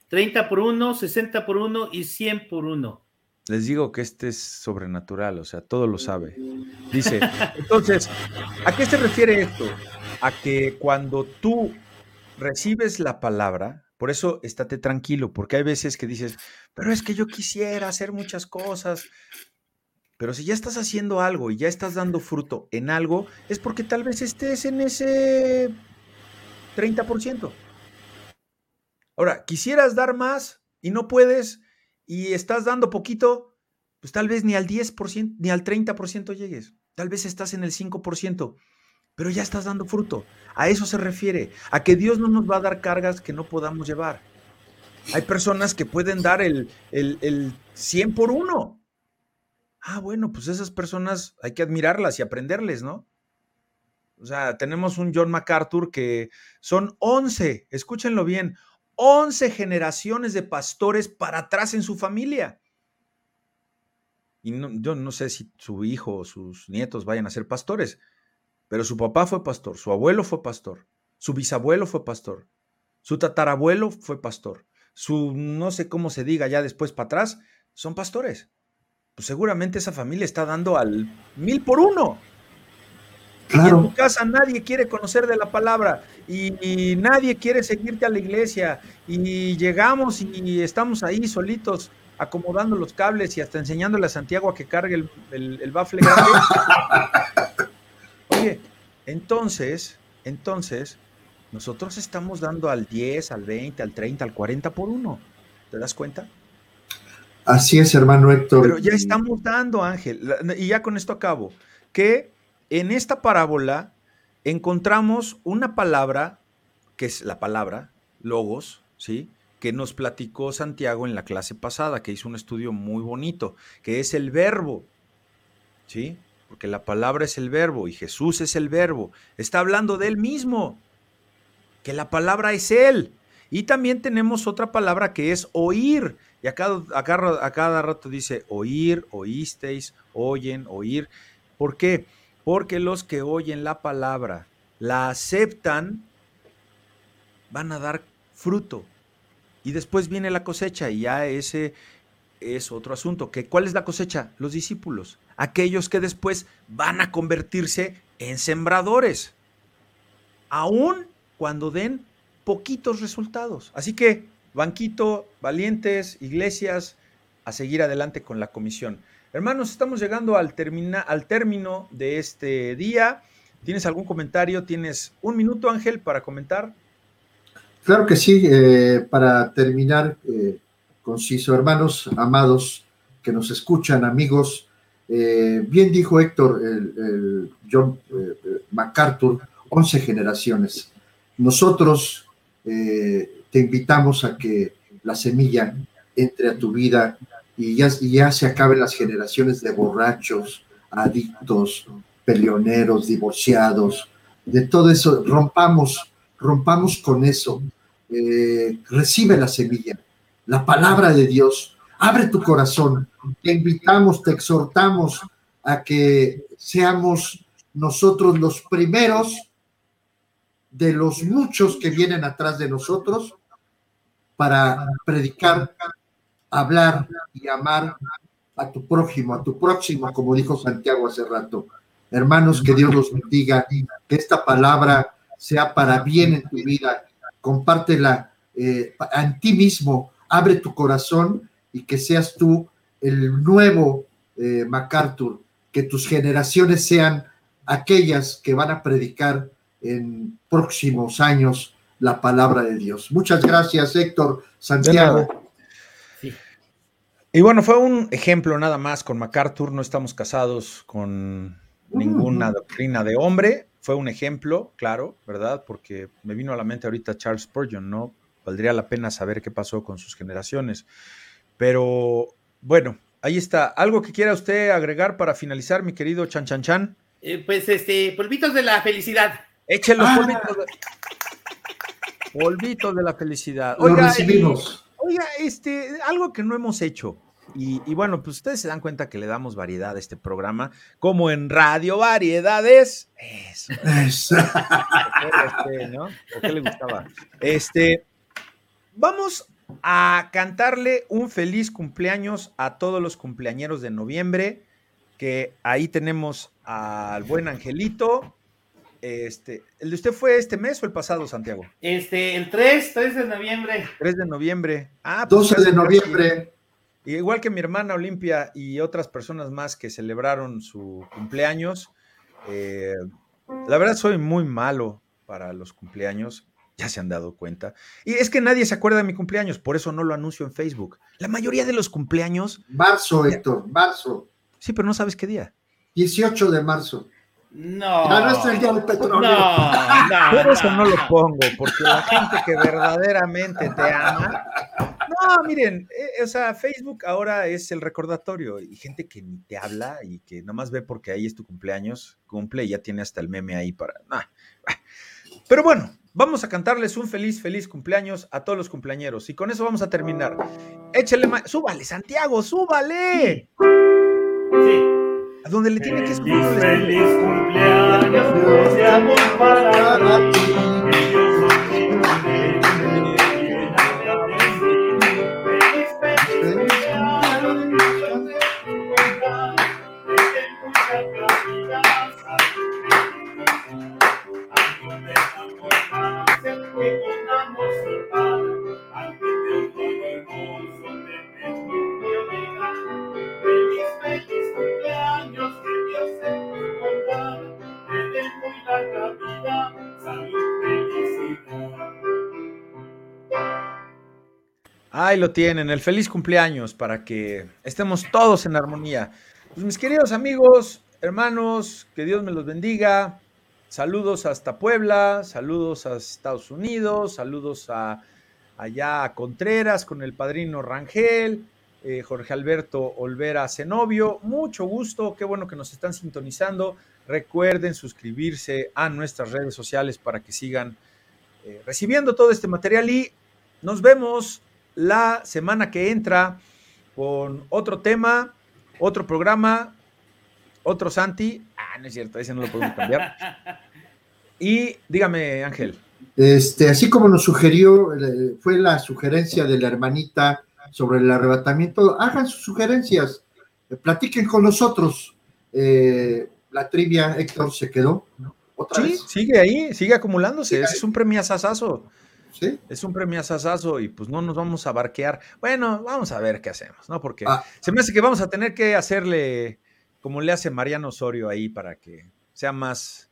30 por 1, 60 por 1 y 100 por 1. Les digo que este es sobrenatural, o sea, todo lo sabe. Dice, entonces, ¿a qué se refiere esto? A que cuando tú recibes la palabra, por eso estate tranquilo, porque hay veces que dices, pero es que yo quisiera hacer muchas cosas. Pero si ya estás haciendo algo y ya estás dando fruto en algo, es porque tal vez estés en ese 30%. Ahora, quisieras dar más y no puedes, y estás dando poquito, pues tal vez ni al 10%, ni al 30% llegues. Tal vez estás en el 5%, pero ya estás dando fruto. A eso se refiere, a que Dios no nos va a dar cargas que no podamos llevar. Hay personas que pueden dar el, el, el 100 por uno. Ah, bueno, pues esas personas hay que admirarlas y aprenderles, ¿no? O sea, tenemos un John MacArthur que son 11, escúchenlo bien, 11 generaciones de pastores para atrás en su familia. Y yo no sé si su hijo o sus nietos vayan a ser pastores, pero su papá fue pastor, su abuelo fue pastor, su bisabuelo fue pastor, su tatarabuelo fue pastor, su no sé cómo se diga ya después para atrás, son pastores. Pues seguramente esa familia está dando al mil por uno. Y en tu casa nadie quiere conocer de la palabra y, nadie quiere seguirte a la iglesia y llegamos y estamos ahí solitos acomodando los cables y hasta enseñándole a Santiago a que cargue el, el, bafle grande. Oye, entonces, entonces, nosotros estamos dando al 10, al 20, al 30, al 40 por uno. ¿Te das cuenta? Así es, hermano Héctor. Pero ya estamos dando, Ángel, y ya con esto acabo, que en esta parábola encontramos una palabra, que es la palabra, logos, ¿sí? que nos platicó Santiago en la clase pasada, que hizo un estudio muy bonito, que es el verbo, ¿sí? Porque la palabra es el verbo y Jesús es el verbo. Está hablando de él mismo, que la palabra es él. Y también tenemos otra palabra que es oír. Y a cada, a cada rato dice oír, oísteis, oyen, oír. ¿Por qué? Los que oyen la palabra, la aceptan, van a dar fruto. Y después viene la cosecha y ya ese es otro asunto. ¿Que ¿Cuál es la cosecha? Los discípulos, aquellos que después van a convertirse en sembradores, aún cuando den poquitos resultados. Así que, banquito, valientes, iglesias, a seguir adelante con la comisión. Hermanos, estamos llegando al, al término de este día. ¿Tienes algún comentario? ¿Tienes un minuto, Ángel, para comentar? Claro que sí. Eh, para terminar, eh, conciso, hermanos amados que nos escuchan, amigos, eh, bien dijo Héctor, el, John MacArthur, 11 generaciones. Nosotros te invitamos a que la semilla entre a tu vida y ya, se acaben las generaciones de borrachos, adictos, peleoneros, divorciados, de todo eso, rompamos, rompamos con eso. Eh, recibe la semilla, la palabra de Dios, abre tu corazón, te invitamos, te exhortamos a que seamos nosotros los primeros de los muchos que vienen atrás de nosotros para predicar, hablar y amar a tu prójimo, a tu próximo, como dijo Santiago hace rato. Hermanos, que Dios los bendiga, que esta palabra sea para bien en tu vida. Compártela eh, en ti mismo, abre tu corazón y que seas tú el nuevo eh, MacArthur, que tus generaciones sean aquellas que van a predicar en próximos años la palabra de Dios. Muchas gracias, Héctor, Santiago. Y bueno, fue un ejemplo nada más con MacArthur, no estamos casados con ninguna doctrina de hombre, fue un ejemplo, claro, ¿verdad? Porque me vino a la mente ahorita Charles Spurgeon, ¿no? Valdría la pena saber qué pasó con sus generaciones. Pero bueno, ahí está. ¿Algo que quiera usted agregar para finalizar, mi querido Chan Chan Chan? Eh, pues este, polvitos de la felicidad. Échelo, los ah. polvitos. De... Polvitos de la felicidad. Oiga, recibimos. Oiga, este, algo que no hemos hecho. Y, bueno, pues ustedes se dan cuenta que le damos variedad a este programa, como en Radio Variedades. Eso. Eso. ¿no? qué le gustaba? Este, vamos a cantarle un feliz cumpleaños a todos los cumpleañeros de noviembre, que ahí tenemos al buen Angelito. Este, ¿El de usted fue este mes o el pasado, Santiago? Este, el 3, 3 de noviembre. 3 de noviembre. Ah, 12 pues de noviembre. Igual que mi hermana Olimpia y otras personas más que celebraron su cumpleaños. Eh, la verdad soy muy malo para los cumpleaños ya se han dado cuenta. Y es que nadie se acuerda de mi cumpleaños, por eso no lo anuncio en Facebook. La mayoría de los cumpleaños. Marzo, Héctor, marzo. Sí, pero no sabes qué día. 18 de marzo. No. no es el día del petróleo. No, no. Por eso no lo pongo, porque la gente que verdaderamente te ama. No, miren, eh, o sea, Facebook ahora es el recordatorio y gente que ni te habla y que nada más ve porque ahí es tu cumpleaños, cumple y ya tiene hasta el meme ahí para. Pero bueno, Vamos a cantarles un feliz, feliz cumpleaños a todos los cumpleañeros. Y con eso vamos a terminar. Échale, súbale, Santiago, súbale. Sí. Donde le tiene que subir. Feliz, cumpleaños, deseamos para ti. Ahí lo tienen, el feliz cumpleaños para que estemos todos en armonía. Pues mis queridos amigos, hermanos, que Dios me los bendiga. Saludos hasta Puebla, saludos a Estados Unidos, saludos a allá a Contreras con el padrino Rangel, eh, Jorge Alberto Olvera Zenobio. Mucho gusto, qué bueno que nos están sintonizando. Recuerden suscribirse a nuestras redes sociales para que sigan eh, recibiendo todo este material y nos vemos la semana que entra con otro tema, otro programa, otro Santi. Ah, no es cierto, ese no lo podemos cambiar. Y dígame, Ángel. Este, así como nos sugirió, eh, fue la sugerencia de la hermanita sobre el arrebatamiento, hagan sus sugerencias, eh, platiquen con nosotros. Eh, la trivia, Héctor, se quedó. sí, sigue ahí, sigue acumulándose, es un premiazazazo. Es un premio asasazo y pues no nos vamos a barquear. Bueno, vamos a ver qué hacemos, ¿no? Porque ah. se me hace que vamos a tener que hacerle como le hace Mariano Osorio ahí para que sea más,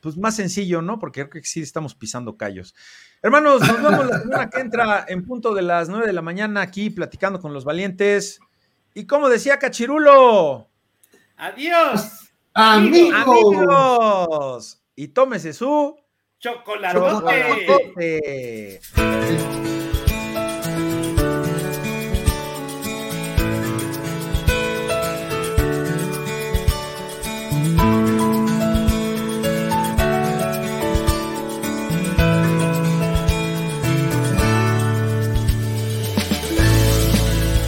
pues más sencillo, ¿no? Porque creo que sí estamos pisando callos. Hermanos, nos vemos la semana que entra en punto de las 9 de la mañana aquí platicando con los valientes. Y como decía Cachirulo, adiós. Amigos. Amigos. Y tómese su chocolate. chocolate.